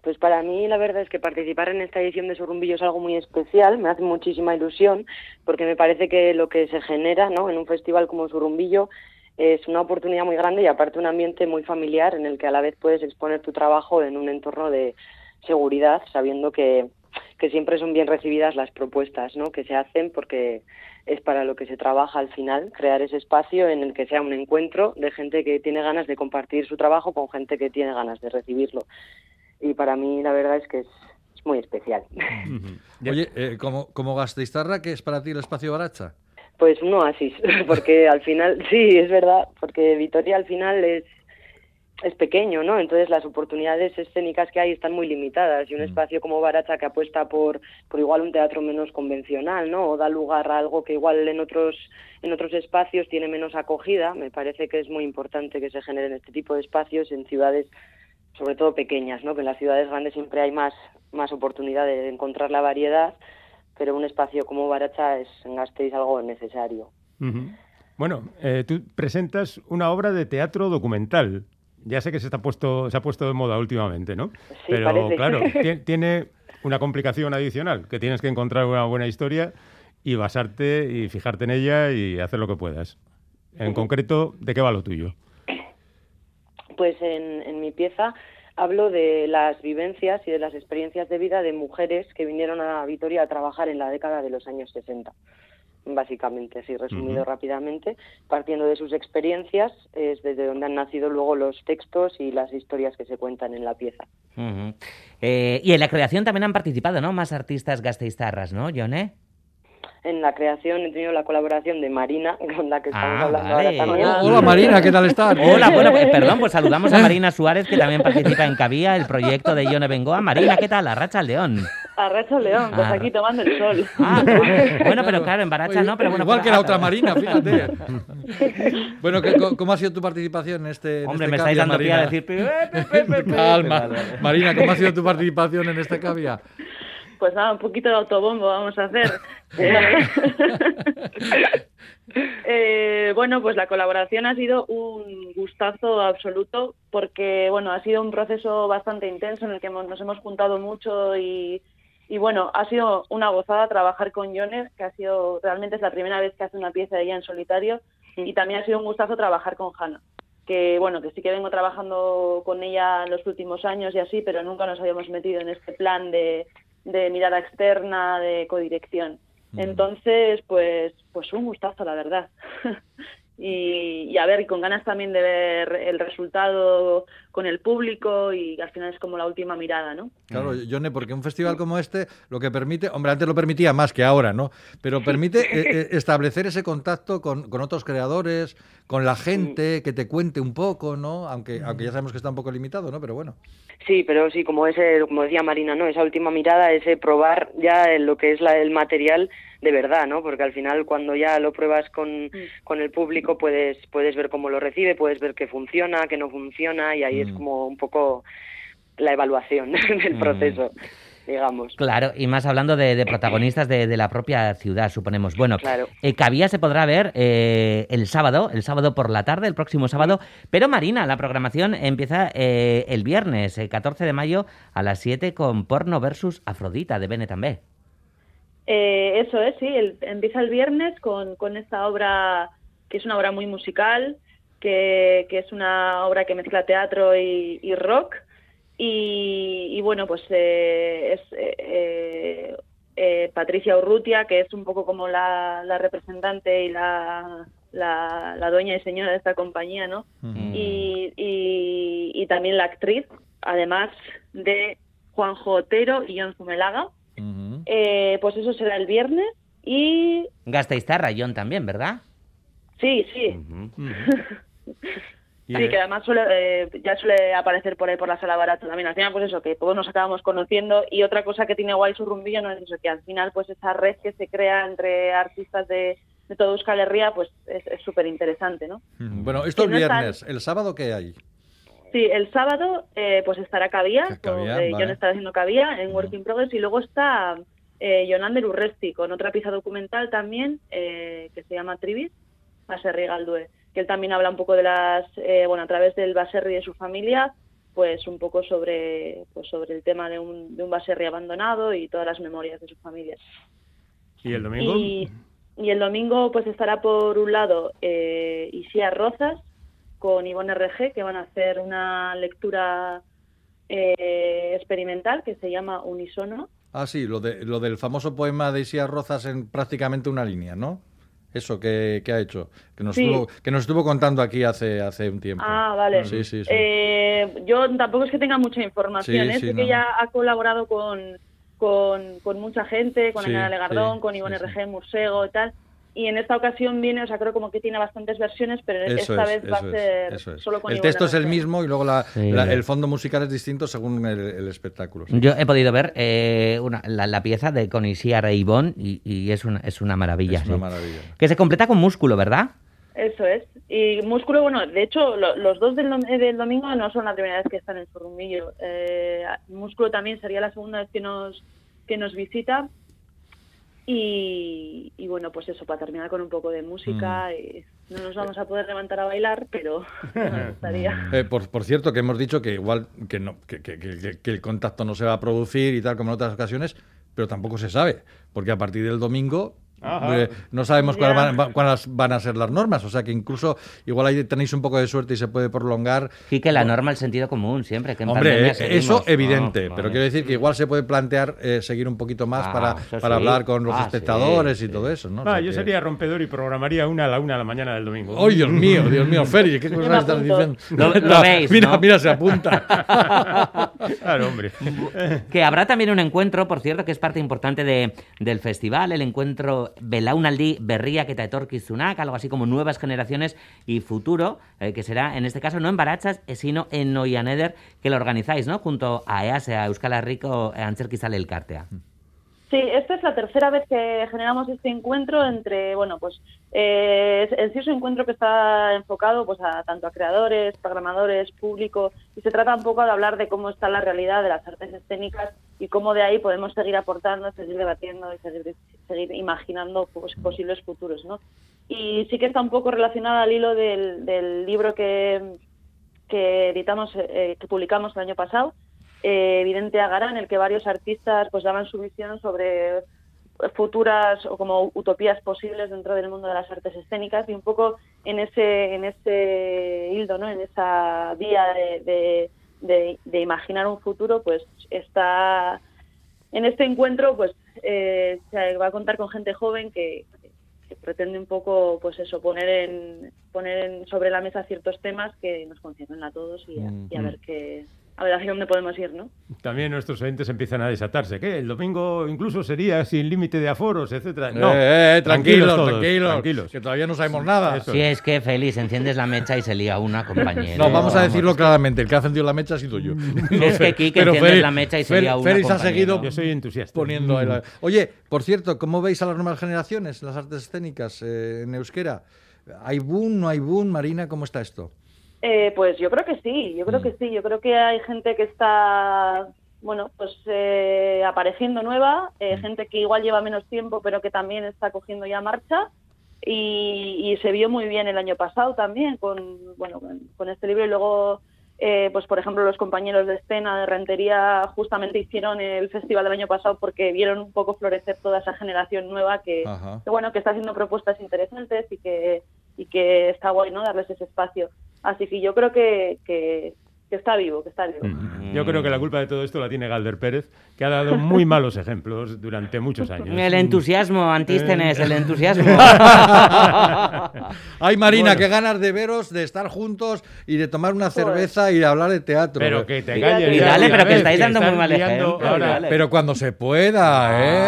Pues para mí la verdad es que participar en esta edición de Surrumbillo es algo muy especial, me hace muchísima ilusión, porque me parece que lo que se genera ¿no? en un festival como Surrumbillo es una oportunidad muy grande y aparte un ambiente muy familiar en el que a la vez puedes exponer tu trabajo en un entorno de seguridad, sabiendo que, que siempre son bien recibidas las propuestas ¿no? que se hacen, porque es para lo que se trabaja al final, crear ese espacio en el que sea un encuentro de gente que tiene ganas de compartir su trabajo con gente que tiene ganas de recibirlo y para mí la verdad es que es, es muy especial. Oye, eh, como, como gasteiztarra, ¿qué es para ti el espacio Baracha? Pues un oasis, porque al final, sí, es verdad, porque Vitoria al final es, es pequeño, ¿no? Entonces las oportunidades escénicas que hay están muy limitadas y un espacio como Baracha que apuesta por, por igual un teatro menos convencional, ¿no? O da lugar a algo que igual en otros, en otros espacios tiene menos acogida, me parece que es muy importante que se generen este tipo de espacios en ciudades sobre todo pequeñas, ¿no? Que en las ciudades grandes siempre hay más, más oportunidad de encontrar la variedad, pero un espacio como Baracha es en Gasteiz algo necesario. Bueno, eh, tú presentas una obra de teatro documental. Ya sé que se, está puesto, se ha puesto de moda últimamente, ¿no? Sí, Pero parece. claro, ti- tiene una complicación adicional, que tienes que encontrar una buena historia y basarte y fijarte en ella y hacer lo que puedas. En concreto, ¿de qué va lo tuyo? Pues en, en mi pieza hablo de las vivencias y de las experiencias de vida de mujeres que vinieron a Vitoria a trabajar en la década de los años 60. Básicamente, así resumido Ujú. rápidamente, partiendo de sus experiencias, es desde donde han nacido luego los textos y las historias que se cuentan en la pieza. Ujú. Eh, y en la creación también han participado, ¿no? Más artistas gasteiztarras, ¿no, Yone? En la creación he tenido la colaboración de Marina, con la que estamos Ah, hablando vale. ahora también. Hola Marina, ¿qué tal estás? Hola, bueno, pues, perdón, pues saludamos a Marina Suárez, que también participa en Cabía, el proyecto de Yone Bengoa. Marina, ¿qué tal? Arracha al León. A Racha León, pues Ah. aquí tomando el sol. Ah, bueno, pero claro, en Baracha no, pero bueno. Igual que la otra Marina, fíjate. bueno, ¿qué- co- ¿cómo ha sido tu participación en este en Hombre, este me estáis dando pie a decir... "Pe, pe, pe, pe, pe". Calma. Vale, vale. Marina, ¿cómo ha sido tu participación en este Cavia? Pues nada, un poquito de autobombo vamos a hacer. Eh, bueno, pues la colaboración ha sido un gustazo absoluto porque, bueno, ha sido un proceso bastante intenso en el que hemos- nos hemos juntado mucho y, y, bueno, ha sido una gozada trabajar con Jones, que ha sido, realmente es la primera vez que hace una pieza de ella en solitario y también ha sido un gustazo trabajar con Hanna que bueno, que sí que vengo trabajando con ella en los últimos años y así, pero nunca nos habíamos metido en este plan de, de mirada externa, de codirección. Entonces, pues, pues un gustazo, la verdad. y, y a ver, y con ganas también de ver el resultado con el público y al final es como la última mirada, ¿no? Claro, Yone, porque un festival como este lo que permite, hombre, antes lo permitía más que ahora, ¿no? Pero permite eh, eh, establecer ese contacto con, con otros creadores, con la gente, que te cuente un poco, ¿no? Aunque, aunque ya sabemos que está un poco limitado, ¿no? Pero bueno. Sí, pero sí, como ese, como decía Marina, ¿no? Esa última mirada, ese probar ya lo que es la, el material de verdad, ¿no? Porque al final cuando ya lo pruebas con, con el público puedes, puedes ver cómo lo recibe, puedes ver que funciona, que no funciona y ahí es como un poco la evaluación del Mm. proceso, digamos. Claro, y más hablando de, de protagonistas de, de la propia ciudad, suponemos. Bueno, Claro. eh, Cabía se podrá ver eh, el sábado, el sábado por la tarde, el próximo sábado. Pero Marina, la programación empieza eh, el viernes, el 14 de mayo, a las 7 con Porno versus Afrodita de Bene també. Eh, eso es, sí, el- empieza el viernes con, con esta obra que es una obra muy musical, que, que es una obra que mezcla teatro y, y rock. Y, y bueno, pues eh, es eh, eh, eh, Patricia Urrutia, que es un poco como la, la representante y la, la, la dueña y señora de esta compañía, ¿no? y, y, y también la actriz, además de Juanjo Otero y John Zumelaga. Eh, pues eso será el viernes y Gasteiztar Rayón también, ¿verdad? sí, sí. Y, Sí, que además suele, eh, ya suele aparecer por ahí por la sala barata también. Al final, pues eso, que todos nos acabamos conociendo. Y otra cosa que tiene guay su rumbillo no es eso, que al final, pues esa red que se crea entre artistas de, de todo Euskal Herria, pues es súper interesante, ¿no? Bueno, esto están- viernes. ¿El sábado qué hay? Sí, el sábado eh, pues estará Cabía, Cabía, con- eh, vale. John está haciendo Cabía en Work in Progress y luego está eh, Jonander Urresti con otra pieza documental también eh, que se llama Tribis, Baserri Galdue, que él también habla un poco de las, eh, bueno, a través del Baserri de su familia, pues un poco sobre, pues sobre el tema de un, de un Baserri abandonado y todas las memorias de su familia. ¿Y el domingo? Y, y el domingo pues estará por un lado eh, Isia Rozas con Ivonne RG, que van a hacer una lectura eh, experimental que se llama Unisono. Ah, sí, lo, de, lo del famoso poema de Isías Rozas en prácticamente una línea, ¿no? Eso que, que ha hecho, que nos, Sí. estuvo, que nos estuvo contando aquí hace, hace un tiempo. Ah, vale. Sí, sí, sí. Eh, yo tampoco es que tenga mucha información, Sí, ¿eh? que no. ya ha colaborado con, con, con mucha gente, con Ana Legardón, con Ivonne. RG, Musego y tal. Y en esta ocasión viene, o sea, creo como que tiene bastantes versiones, pero Eso esta es, vez va a ser es. solo con El texto es el mismo y luego la- Sí. la- el fondo musical es distinto según el, el espectáculo. sí. Yo he podido ver eh, una- la, la pieza de con Isiar e Ivonne y, y es, una, es una maravilla. Es una maravilla. Que se completa con músculo, ¿verdad? Eso es. Y músculo, bueno, de hecho, lo- los dos del, dom- eh, del domingo no son la primera vez que están en Zurrumillo. Eh, músculo también sería la segunda vez que nos, que nos visita. Y, y bueno, pues eso, para terminar con un poco de música. Mm. y no nos vamos a poder levantar a bailar, pero nos gustaría. Eh, por, por cierto, que hemos dicho que igual que, no, que, que- que- que el contacto no se va a producir y tal como en otras ocasiones, pero tampoco se sabe, porque a partir del domingo Ajá. no sabemos cuáles van, va- cuáles van a ser las normas, o sea que incluso igual ahí tenéis un poco de suerte y se puede prolongar. Sí, que la norma, el sentido común, siempre. Que en Hombre, eh, eso evidente, No, pero vale. quiero decir que igual se puede plantear eh, seguir un poquito más Ah, para, para sí. hablar con los Ah, espectadores sí, y sí. todo eso, ¿no? O Va, sea yo que- sería rompedor y programaría una a la una de la mañana del domingo. ¡Ay, Dios mío, Dios mío, Feri! ¿Qué me cosas estás diciendo? Lo- lo veis, mira, ¿no? mira, se apunta. Claro, hombre. Que habrá también un encuentro, por cierto, que es parte importante de, del festival, el encuentro Belaunaldi Berriak eta Etorkizunak, algo así como Nuevas Generaciones y Futuro, eh, que será en este caso no en Barachas, eh, sino en Noianeder, que lo organizáis, ¿no? Junto a EASE, a Euskal Herriko Antzerkizale Elkartea. Sí, esta es la tercera vez que generamos este encuentro entre, bueno, pues eh, en sí es un encuentro que está enfocado pues a tanto a creadores, programadores, público y se trata un poco de hablar de cómo está la realidad de las artes escénicas y cómo de ahí podemos seguir aportando, seguir debatiendo y seguir, seguir imaginando pues, posibles futuros, ¿no? Y sí que está un poco relacionada al hilo del, del libro que, que editamos, eh, que publicamos el año pasado, eh, Evidente Agara, en el que varios artistas pues daban su visión sobre futuras o como utopías posibles dentro del mundo de las artes escénicas y un poco en ese en ese hildo, ¿no? En esa vía de, de, de- de imaginar un futuro, pues está en este encuentro, pues eh, se va a contar con gente joven que, que pretende un poco, pues eso, poner en poner en- sobre la mesa ciertos temas que nos conciernen a todos y a, y a Mm. ver qué a ver hacia dónde podemos ir, ¿no? También nuestros oyentes empiezan a desatarse. ¿Qué? El domingo incluso sería sin límite de aforos, etcétera. No, Eh, eh, tranquilos, todos, tranquilos, tranquilos. que todavía no sabemos nada. Eso Si es que, Félix, enciendes la mecha y se lía una, compañero. No, vamos a Vamos. decirlo claramente, el que ha encendido la mecha ha sido yo. Es que Kike enciendes la mecha y se lía una, Félix ha compañero. seguido Yo soy entusiasta. poniendo... el- Oye, por cierto, ¿cómo veis a las nuevas generaciones en las artes escénicas eh, en euskera? ¿Hay boom, no hay boom? Marina, ¿cómo está esto? Eh, pues yo creo que sí, yo creo que sí, yo creo que hay gente que está, bueno, pues eh, apareciendo nueva, eh, gente que igual lleva menos tiempo, pero que también está cogiendo ya marcha. Y, y se vio muy bien el año pasado también con, bueno, con, con este libro. Y luego, eh, pues por ejemplo los compañeros de escena de Rentería justamente hicieron el festival del año pasado porque vieron un poco florecer toda esa generación nueva que, que bueno, que está haciendo propuestas interesantes y que, y que está guay, ¿no? Darles ese espacio. Así que yo creo que, que, que está vivo, que está vivo. Mm. Yo creo que la culpa de todo esto la tiene Galder Pérez, que ha dado muy malos ejemplos durante muchos años. El entusiasmo, Antístenes, el entusiasmo. Ay, Marina, Bueno. qué ganas de veros, de estar juntos y de tomar una cerveza y de hablar de teatro. Pero que te Y calles. dale, ya, dale, pero que estáis dando muy mal ejemplo, ahora. Pero cuando se pueda, ¿eh?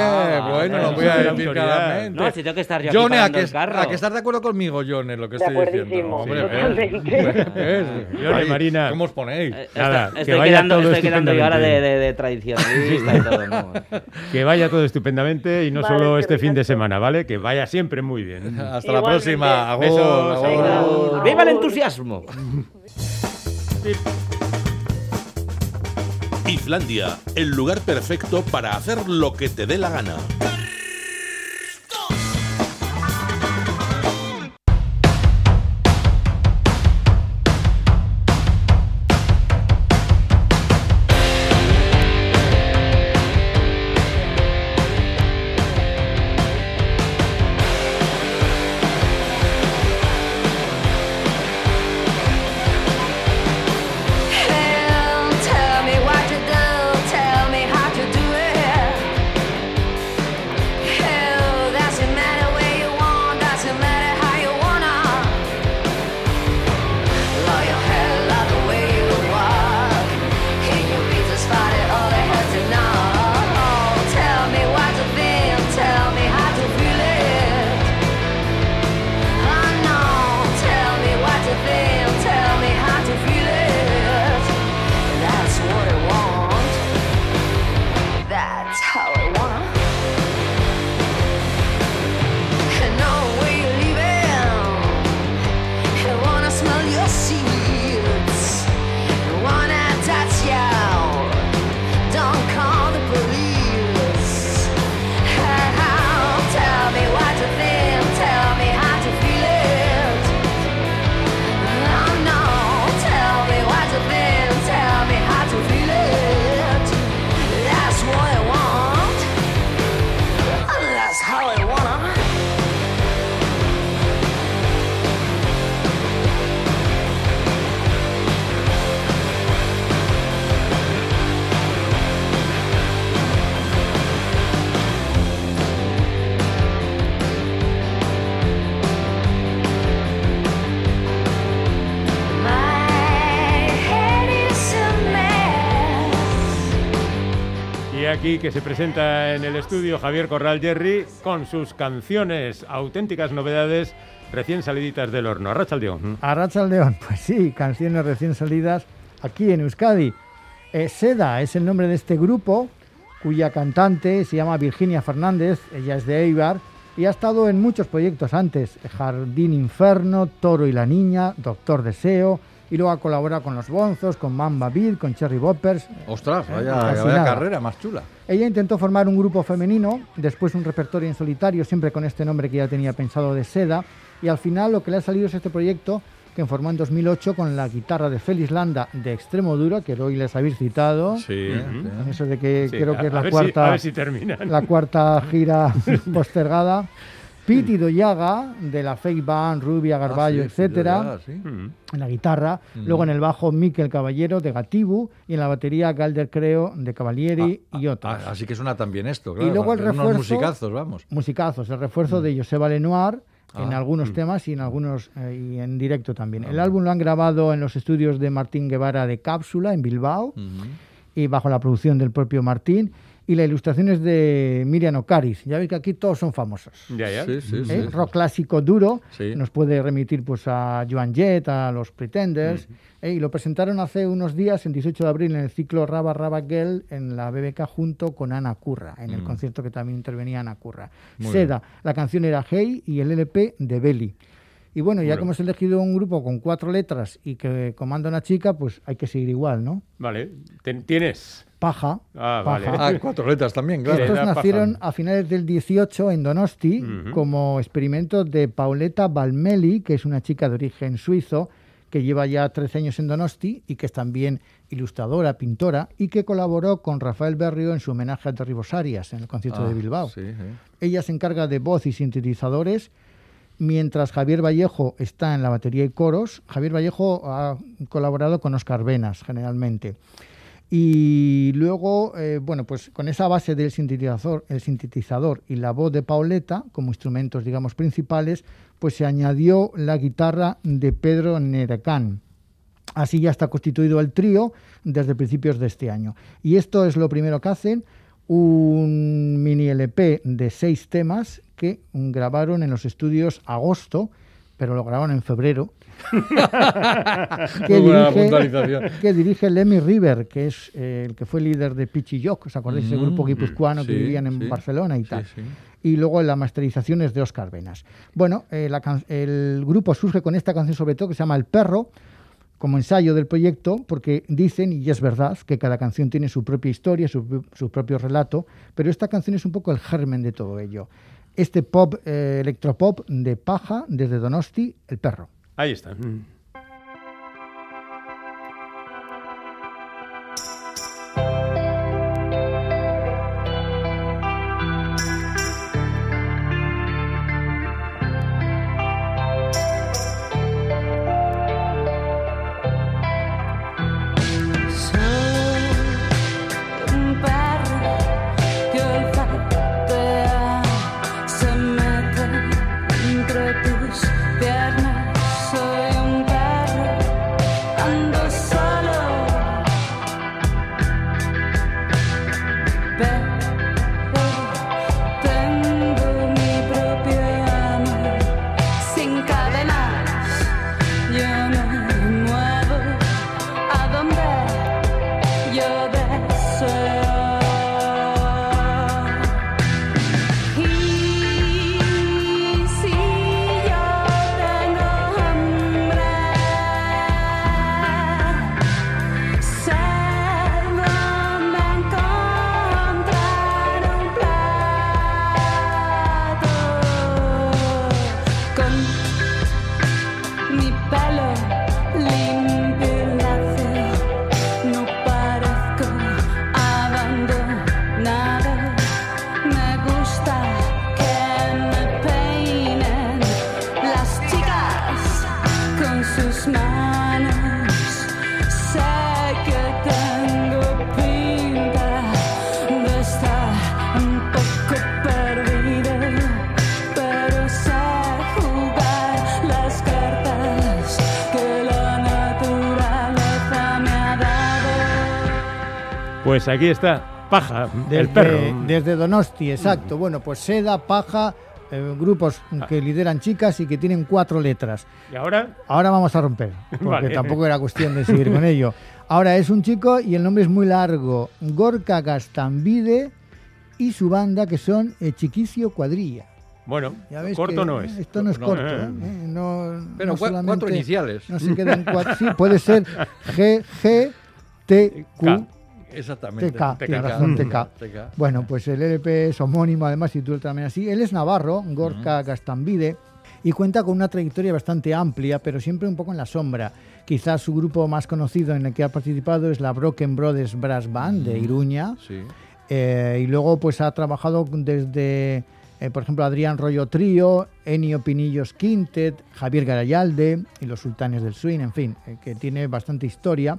Ah, bueno, pero lo voy a decir claramente. No, si tengo que estar yo Johnny, ¿a que, el carro. a que estás de acuerdo conmigo, John, en lo que De estoy diciendo? Hombre. Johnny, Ay, Marina. ¿Cómo os ponéis? Eh, Nada, estoy- que estoy vaya quedando, todo estoy quedando yo ahora de, de, de tradicionalista y todo, ¿no? Que vaya todo estupendamente y no Vale, solo este fin de semana, ¿vale? Que vaya siempre muy bien. Hasta la próxima. Agur, Besos. agur. Venga. ¡Viva el entusiasmo! Islandia, el lugar perfecto para hacer lo que te dé la gana. Que se presenta en el estudio Javier Corral Jerry con sus canciones, auténticas novedades recién saliditas del horno. Arrachaldeón. Arracha León, pues sí, canciones recién salidas aquí en Euskadi. Eh, Seda es el nombre de este grupo. cuya cantante se llama Virginia Fernández, ella es de Eibar y ha estado en muchos proyectos antes, Jardín Inferno, Toro y la Niña, Doctor Deseo, y luego ha colaborado con Los Bonzos, con Mamba Beat, con Cherry Boppers. Ostras, vaya, carrera más chula. Ella intentó formar un grupo femenino, después un repertorio en solitario, siempre con este nombre que ya tenía pensado de Seda, y al final lo que le ha salido es este proyecto que formó en 2008 con la guitarra de Félix Landa de Extremo Duro, que hoy les habéis citado. Sí, eso de que Sí, creo a- que es la si- cuarta, a ver si terminan. la cuarta gira postergada. Piti Doyaga, de la Fake Band, Rubia, Garballo, Ah, sí, etcétera, sí. en la guitarra. Mm. Luego en el bajo, Miquel Caballero, de Gatibu, y en la batería, Galder Creo, de Cavalieri y otros. Ah, así que suena también esto, claro. y luego el unos refuerzo. musicazos, vamos. Musicazos, el refuerzo de Joseba Lenoir en Ah, algunos mm. temas y en algunos eh, y en directo también. Ah, el álbum lo han grabado en los estudios de Martín Guevara de Cápsula, en Bilbao, y bajo la producción del propio Martín. Y la ilustración es de Miriam Ocariz. Ya veis que aquí todos son famosos. Ya, ya. Sí, sí, ¿eh? sí. Rock clásico duro. Sí. Nos puede remitir pues a Joan Jett, a los Pretenders. ¿eh? Y lo presentaron hace unos días, el 18 de abril, en el ciclo Raba Raba Girl en la BBK junto con Ana Curra, en el Mm. concierto que también intervenía Ana Curra. Muy Seda, la canción era Hey y el LP de Belly. Y bueno, ya Bueno. que hemos elegido un grupo con cuatro letras y que comanda una chica, pues hay que seguir igual, ¿no? Vale. Ten- ¿Tienes? Paja. Ah, Paja. vale. Ah, cuatro letras también, claro. Estos Era paja. nacieron a finales del 18 en Donosti como experimento de Pauleta Balmeli, que es una chica de origen suizo que lleva ya 13 años en Donosti y que es también ilustradora, pintora y que colaboró con Rafael Berrio en su homenaje a Terribos Arias en el concierto Ah, de Bilbao. Sí, sí. Ella se encarga de voz y sintetizadores, mientras Javier Vallejo está en la batería y coros. Javier Vallejo ha colaborado con Oscar Venas, generalmente. Y luego, eh, bueno, pues con esa base del sintetizador, el sintetizador y la voz de Pauleta como instrumentos, digamos, principales, pues se añadió la guitarra de Pedro Nerecán. Así ya está constituido el trío desde principios de este año. Y esto es lo primero que hacen, un mini LP de seis temas que grabaron en los estudios Agosto, pero lo grabaron en febrero. Buena puntualización. que dirige Lemmy River, que es eh, el que fue líder de Pichi Jock, ¿os acordáis? Ese Mm, grupo guipuzcoano que vivían en sí. Barcelona y tal. sí. Y luego la masterización es de Oscar Venas. Bueno, eh, la el grupo surge con esta canción sobre todo que se llama El Perro, como ensayo del proyecto, porque dicen, y es verdad, que cada canción tiene su propia historia, su, su propio relato, pero esta canción es un poco el germen de todo ello. Este pop, eh, electropop de paja desde Donosti, El Perro. Ahí está. Mm. Pues aquí está. Paja, Desde, el perro. Desde Donosti, exacto. Bueno, pues Seda, Paja, eh, grupos que lideran chicas y que tienen cuatro letras. ¿Y ahora? Ahora vamos a romper, porque Vale. tampoco era cuestión de seguir con ello. Ahora es un chico y el nombre es muy largo. Gorka Gastambide y su banda que son eh, Chiquicio Cuadrilla. Bueno, Ya ves corto que no es. Esto no es No, corto. eh. ¿eh? No, Pero no cua- cuatro iniciales. No se quedan cuatro. Sí, puede ser G, G, T, Q, K. Exactamente. TK. Tienes TK. razón, Mm. TK. TK. Bueno, pues el LP es homónimo, además, y tú también así. Él es navarro, Gorka Gastambide, y cuenta con una trayectoria bastante amplia, pero siempre un poco en la sombra. Quizás su grupo más conocido en el que ha participado es la Broken Brothers Brass Band de Iruña. Sí. Eh, y luego pues ha trabajado desde, eh, por ejemplo, Adrián Rollo Trío, Ennio Pinillos Quintet, Javier Garayalde y los Sultanes del Swing, en fin, eh, que tiene bastante historia.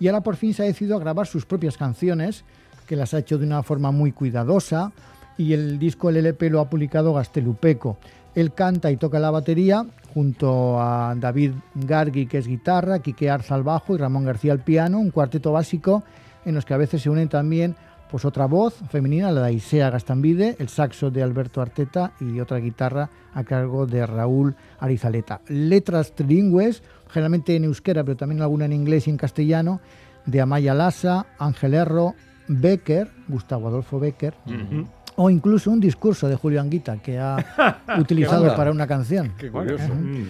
Y ahora por fin se ha decidido a grabar sus propias canciones, que las ha hecho de una forma muy cuidadosa. Y el disco, el LP, lo ha publicado Gastelupeco. Él canta y toca la batería junto a David Gargui, que es guitarra, Quique Arza al bajo y Ramón García al piano, un cuarteto básico en los que a veces se unen también pues otra voz femenina, la de Isea Gastambide, el saxo de Alberto Arteta y otra guitarra a cargo de Raúl Arizaleta. Letras trilingües, generalmente en euskera, pero también alguna en inglés y en castellano, de Amaya Lassa, Ángel Erro, Becker, Gustavo Adolfo Becker, o incluso un discurso de Julio Anguita que ha utilizado para una canción. Qué curioso. mm.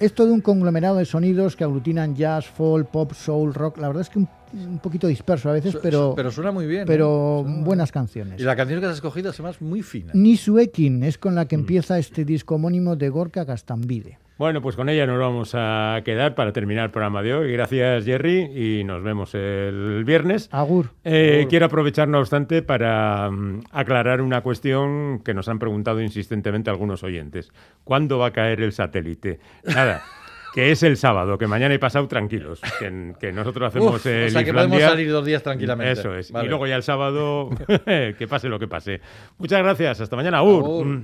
Es todo un conglomerado de sonidos que aglutinan jazz, folk, pop, soul, rock. La verdad es que un, un poquito disperso a veces, Su- pero, su- pero suena muy bien. pero ¿eh? Buenas canciones. Y la canción que has escogido además es muy fina. Nisuekin es con la que empieza este disco homónimo de Gorka Gastambide. Bueno, pues con ella nos vamos a quedar para terminar el programa de hoy. Gracias, Jerry, y nos vemos el viernes. Agur. Eh, quiero aprovechar, no obstante, para mm, aclarar una cuestión que nos han preguntado insistentemente algunos oyentes. ¿Cuándo va a caer el satélite? Nada, que es el sábado, que mañana y pasado tranquilos, que, que nosotros hacemos Uf, el o sea que podemos salir dos días tranquilamente. Eso es. Vale. Y luego ya el sábado, que pase lo que pase. Muchas gracias. Hasta mañana. Agur.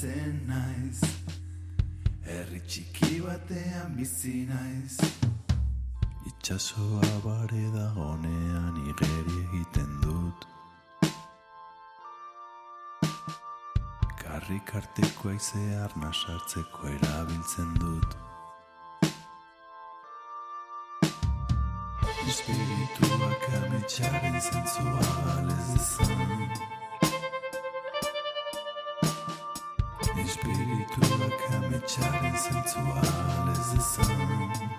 Ohenatzen naiz. Herri txiki batean bizi naiz. Itxasoa bare da honean igeri egiten dut. Karrik arteko aizea arna sartzeko erabiltzen dut. Espirituak ametxaren zentzua galez shatters into all as the sun.